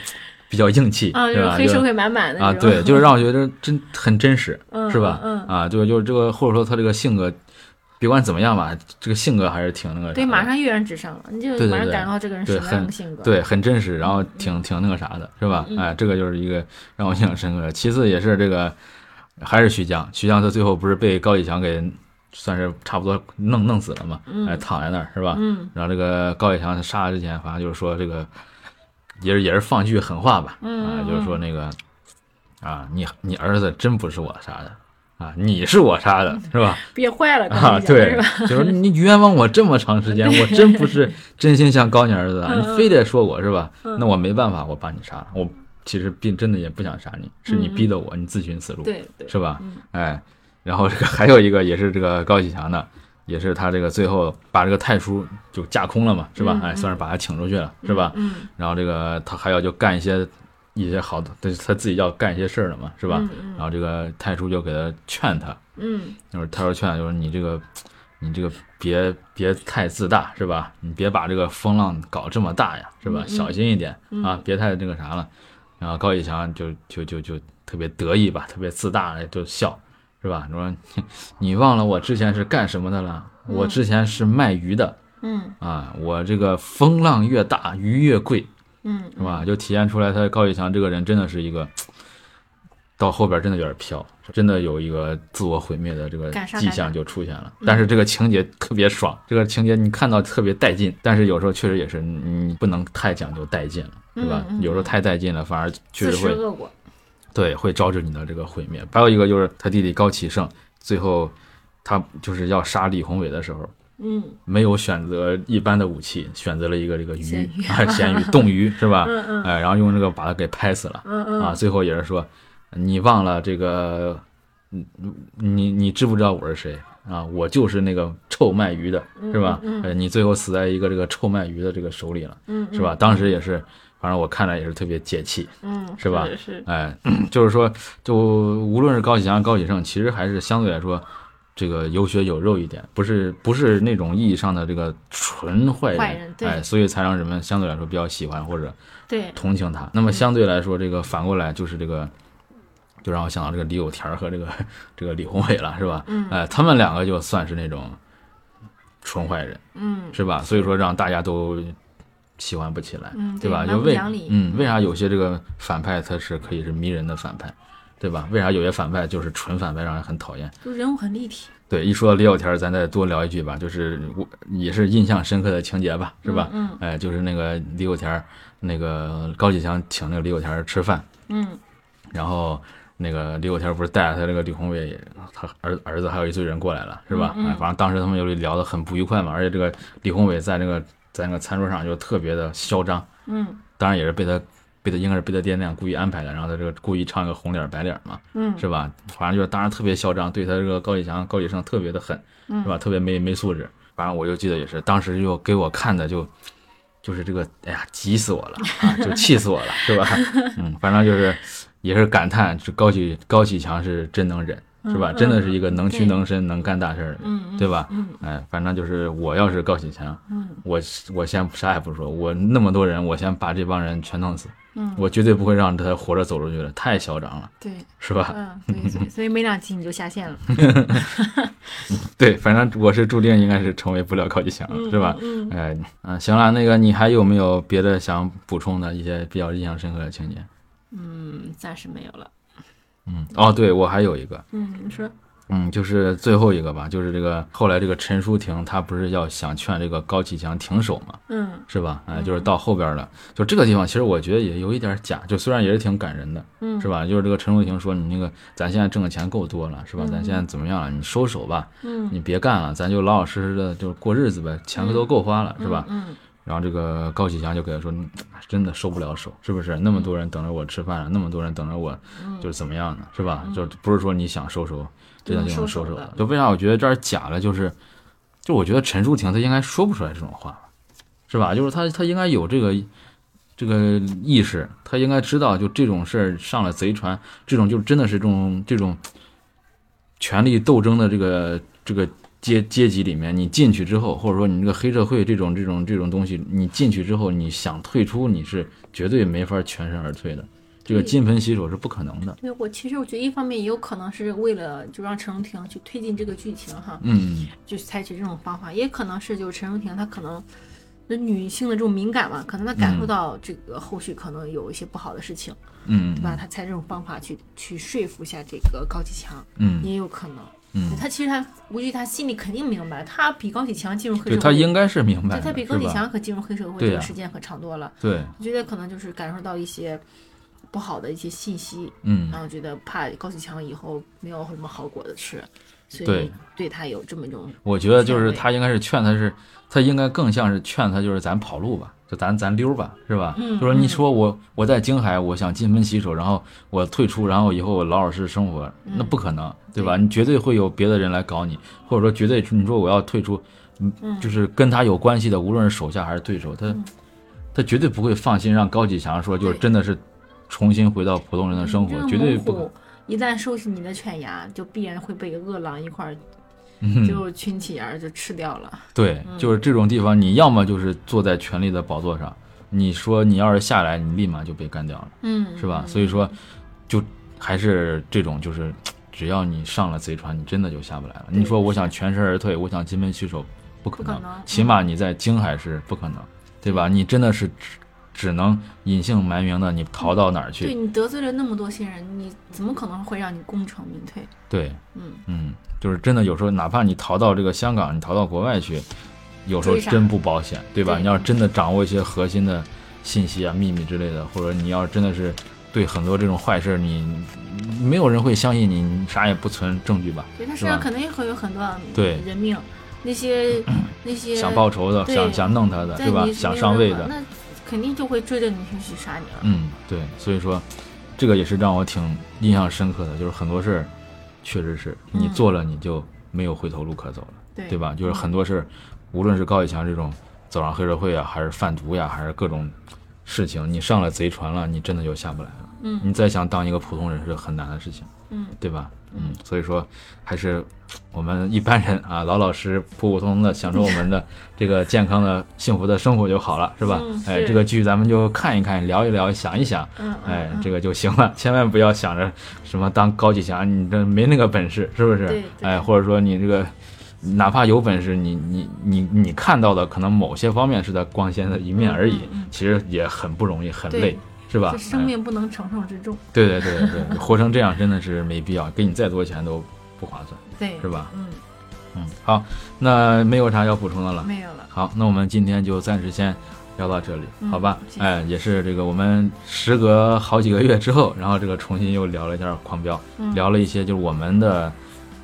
[SPEAKER 1] 比较硬气，啊，就是吧？
[SPEAKER 2] 黑社会满满的
[SPEAKER 1] 啊，对，就是让我觉得真很真实，是吧？啊，就就这个，或者说他这个性格，别管怎么样吧，这个性格还是挺那个。
[SPEAKER 2] 对，马上跃然纸上了，你就马上感受到这个人什么样的性格。
[SPEAKER 1] 对，很真实，然后挺挺那个啥的，是吧？哎，这个就是一个让我印象深刻的。其次也是这个，还是徐江，徐江他最后不是被高以强给算是差不多弄弄死了嘛？哎，躺在那儿是吧？嗯。然后这个高启强他杀之前，反正就是说这个。也是也是放句狠话吧，啊，就是说那个，啊，你你儿子真不是我杀的，啊，你是我杀的，是吧？
[SPEAKER 2] 憋坏了
[SPEAKER 1] 啊，对，就是你冤枉我这么长时间，我真不是真心想告你儿子，你非得说我是吧？那我没办法，我把你杀了。我其实并真的也不想杀你，是你逼的我，你自寻死路，
[SPEAKER 2] 对，
[SPEAKER 1] 是吧？哎，然后这个还有一个也是这个高启强的。也是他这个最后把这个太叔就架空了嘛，是吧？哎，算是把他请出去了，是吧？嗯。然后这个他还要就干一些一些好的，他他自己要干一些事儿了嘛，是吧？然后这个太叔就给他劝他，嗯，就是他说劝就是你这个你这个别别太自大，是吧？你别把这个风浪搞这么大呀，是吧？小心一点啊，别太那个啥了。然后高以翔就就就就特别得意吧，特别自大，就笑。是吧？你说 你忘了我之前是干什么的了？我之前是卖鱼的。嗯啊，我这个风浪越大，鱼越贵。嗯，是吧？就体现出来他高启强这个人真的是一个，到后边真的有点飘，真的有一个自我毁灭的这个迹象就出现了。但是这个情节特别爽，这个情节你看到特别带劲。但是有时候确实也是你不能太讲究带劲了，是吧？有时候太带劲了，反而确实会。对，会招致你的这个毁灭。还有一个就是他弟弟高启盛，最后他就是要杀李宏伟的时候，嗯，没有选择一般的武器，选择了一个这个鱼啊，咸鱼 冻鱼是吧？嗯嗯。哎，然后用这个把他给拍死了。嗯嗯。啊，最后也是说，你忘了这个，你你你知不知道我是谁啊？我就是那个臭卖鱼的，是吧？嗯。你最后死在一个这个臭卖鱼的这个手里了，嗯，是吧？当时也是。反正我看着也是特别解气，
[SPEAKER 2] 嗯，
[SPEAKER 1] 是吧？
[SPEAKER 2] 是，
[SPEAKER 1] 哎，就是说，就无论是高启强、高启盛，其实还是相对来说，这个有血有肉一点，不是不是那种意义上的这个纯坏人，哎，所以才让人们相对来说比较喜欢或者
[SPEAKER 2] 对
[SPEAKER 1] 同情他。那么相对来说，这个反过来就是这个，就让我想到这个李有田和这个这个李宏伟了，是吧？嗯，哎，他们两个就算是那种纯坏人，嗯，是吧？所以说让大家都。喜欢不起来，对吧？就为嗯，为啥有些这个反派他是可以是迷人的反派，对吧？为啥有些反派就是纯反派，让人很讨厌？
[SPEAKER 2] 就人物很立体。
[SPEAKER 1] 对，一说到李有田，咱再多聊一句吧，就是我也是印象深刻的情节吧，是吧？嗯，哎，就是那个李有田，那个高启强请那个李有田吃饭，嗯，然后那个李有田不是带着他这个李宏伟，他儿儿子还有一堆人过来了，是吧？哎，反正当时他们就聊得很不愉快嘛，而且这个李宏伟在那个。在那个餐桌上就特别的嚣张，嗯，当然也是被他被他应该是被他爹那样故意安排的，然后他这个故意唱一个红脸白脸嘛，嗯，是吧？反正就是当然特别嚣张，对他这个高启强、高启盛特别的狠，是吧？特别没没素质。反正我就记得也是，当时就给我看的就就是这个，哎呀，急死我了啊，就气死我了，是吧？嗯，反正就是也是感叹，这高启高启强是真能忍。是吧？真的是一个能屈能伸、能干大事儿的，对吧？哎，反正就是我要是高启强，我我先啥也不说，我那么多人，我先把这帮人全弄死，我绝对不会让他活着走出去的，太嚣张了，
[SPEAKER 2] 对，
[SPEAKER 1] 是吧？
[SPEAKER 2] 嗯，对，所以 没两期你就下线了。
[SPEAKER 1] 对，反正我是注定应该是成为不了高启强，是吧？哎，嗯，行了，那个你还有没有别的想补充的一些比较印象深刻的情节？
[SPEAKER 2] 嗯，暂时没有了。
[SPEAKER 1] 嗯哦，对我还有一个，
[SPEAKER 2] 嗯，你说，
[SPEAKER 1] 嗯，就是最后一个吧，就是这个后来这个陈淑婷，她不是要想劝这个高启强停手嘛，
[SPEAKER 2] 嗯，
[SPEAKER 1] 是吧？哎，就是到后边了，就这个地方，其实我觉得也有一点假，就虽然也是挺感人的，
[SPEAKER 2] 嗯，
[SPEAKER 1] 是吧？就是这个陈淑婷说你那个咱现在挣的钱够多了，是吧？咱现在怎么样了？你收手吧，
[SPEAKER 2] 嗯，
[SPEAKER 1] 你别干了，咱就老老实实的就过日子呗，钱都够花了，是吧？
[SPEAKER 2] 嗯。
[SPEAKER 1] 然后这个高启强就给他说：“真的收不了手，是不是？那么多人等着我吃饭，那么多人等着我，就是怎么样呢？是吧？就不是说你想收手，真的就能收手的。就为啥我觉得这儿假了？就是，就我觉得陈淑婷她应该说不出来这种话，是吧？就是她她应该有这个这个意识，她应该知道，就这种事儿上了贼船，这种就真的是这种这种权力斗争的这个这个。”阶阶级里面，你进去之后，或者说你这个黑社会这种这种这种东西，你进去之后，你想退出，你是绝对没法全身而退的。这个金盆洗手是不可能的。
[SPEAKER 2] 对，我其实我觉得一方面也有可能是为了就让陈荣婷去推进这个剧情哈，
[SPEAKER 1] 嗯，
[SPEAKER 2] 就采取这种方法，也可能是就是陈荣婷她可能那女性的这种敏感嘛，可能她感受到这个后续可能有一些不好的事情，
[SPEAKER 1] 嗯，
[SPEAKER 2] 对吧？她采这种方法去去说服一下这个高启强，
[SPEAKER 1] 嗯，
[SPEAKER 2] 也有可能。
[SPEAKER 1] 嗯，
[SPEAKER 2] 他其实他估计他心里肯定明白，他比高启强进入黑社会，
[SPEAKER 1] 他应该是明白，
[SPEAKER 2] 他比高启强可进入黑社会这个时间可长多了。
[SPEAKER 1] 对，
[SPEAKER 2] 我觉得可能就是感受到一些不好的一些信息，
[SPEAKER 1] 嗯，
[SPEAKER 2] 然后觉得怕高启强以后没有什么好果子吃，所
[SPEAKER 1] 以
[SPEAKER 2] 对他有这么一种。
[SPEAKER 1] 我觉得就是他应该是劝他是，他应该更像是劝他就是咱跑路吧。就咱咱溜吧，是吧？就说你说我我在京海，我想金盆洗手，然后我退出，然后以后我老老实实生活，那不可能，对吧？你绝对会有别的人来搞你，或者说绝对你说我要退出，嗯，就是跟他有关系的，无论是手下还是对手，他他绝对不会放心让高启强说，就是真的是重新回到普通人的生活，绝对不。
[SPEAKER 2] 一旦收起你的犬牙，就必然会被饿狼一块儿。就群起而就吃掉了。
[SPEAKER 1] 对，就是这种地方，你要么就是坐在权力的宝座上，你说你要是下来，你立马就被干掉了，
[SPEAKER 2] 嗯，
[SPEAKER 1] 是吧？所以说，就还是这种，就是只要你上了贼船，你真的就下不来了。你说我想全身而退，我想金盆洗手，不可能，起码你在京海是不可能，对吧？你真的是。只能隐姓埋名的，你逃到哪儿去？
[SPEAKER 2] 对你得罪了那么多新人，你怎么可能会让你功成名退？
[SPEAKER 1] 对，
[SPEAKER 2] 嗯
[SPEAKER 1] 嗯，就是真的，有时候哪怕你逃到这个香港，你逃到国外去，有时候真不保险，对吧？你要真的掌握一些核心的信息啊、秘密之类的，或者你要真的是对很多这种坏事，你没有人会相信你，你啥也不存证据吧？
[SPEAKER 2] 对他身上肯定会有很多
[SPEAKER 1] 对
[SPEAKER 2] 人命，那些 那些
[SPEAKER 1] 想报仇的、想想弄他的，对吧？想上位的。
[SPEAKER 2] 那肯定就会追着你去去杀你了。
[SPEAKER 1] 嗯，对，所以说，这个也是让我挺印象深刻的，就是很多事儿，确实是你做了你就没有回头路可走了，
[SPEAKER 2] 对
[SPEAKER 1] 对吧？就是很多事儿，无论是高以翔这种走上黑社会啊，还是贩毒呀，还是各种事情，你上了贼船了，你真的就下不来了。
[SPEAKER 2] 嗯，
[SPEAKER 1] 你再想当一个普通人是很难的事情。
[SPEAKER 2] 嗯，
[SPEAKER 1] 对吧？嗯，所以说还是我们一般人啊，老老实普普通通的享受我们的这个健康的幸福的生活就好了，是吧？哎，这个剧咱们就看一看，聊一聊，想一想，哎，这个就行了。千万不要想着什么当高启强，你这没那个本事，是不是？哎，或者说你这个哪怕有本事，你你你你看到的可能某些方面是在光鲜的一面而已，其实也很不容易，很累。是吧？
[SPEAKER 2] 生命不能承受之重。
[SPEAKER 1] 对对对对，活成这样真的是没必要，给你再多钱都不划算。
[SPEAKER 2] 对，
[SPEAKER 1] 是吧？
[SPEAKER 2] 嗯
[SPEAKER 1] 嗯，好，那没有啥要补充的了。
[SPEAKER 2] 没有了。
[SPEAKER 1] 好，那我们今天就暂时先聊到这里，好吧？哎，也是这个我们时隔好几个月之后，然后这个重新又聊了一下《狂飙》，聊了一些就是我们的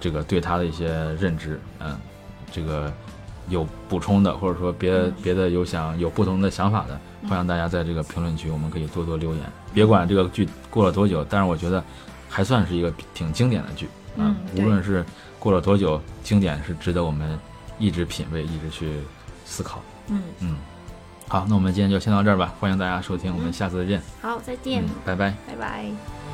[SPEAKER 1] 这个对他的一些认知，嗯，这个有补充的，或者说别别的有想有不同的想法的。欢迎大家在这个评论区，我们可以多多留言。别管这个剧过了多久，但是我觉得还算是一个挺经典的剧啊。无论是过了多久，经典是值得我们一直品味、一直去思考。
[SPEAKER 2] 嗯
[SPEAKER 1] 嗯，好，那我们今天就先到这儿吧。欢迎大家收听，我们下次再见。
[SPEAKER 2] 好，再见，
[SPEAKER 1] 拜拜，
[SPEAKER 2] 拜拜。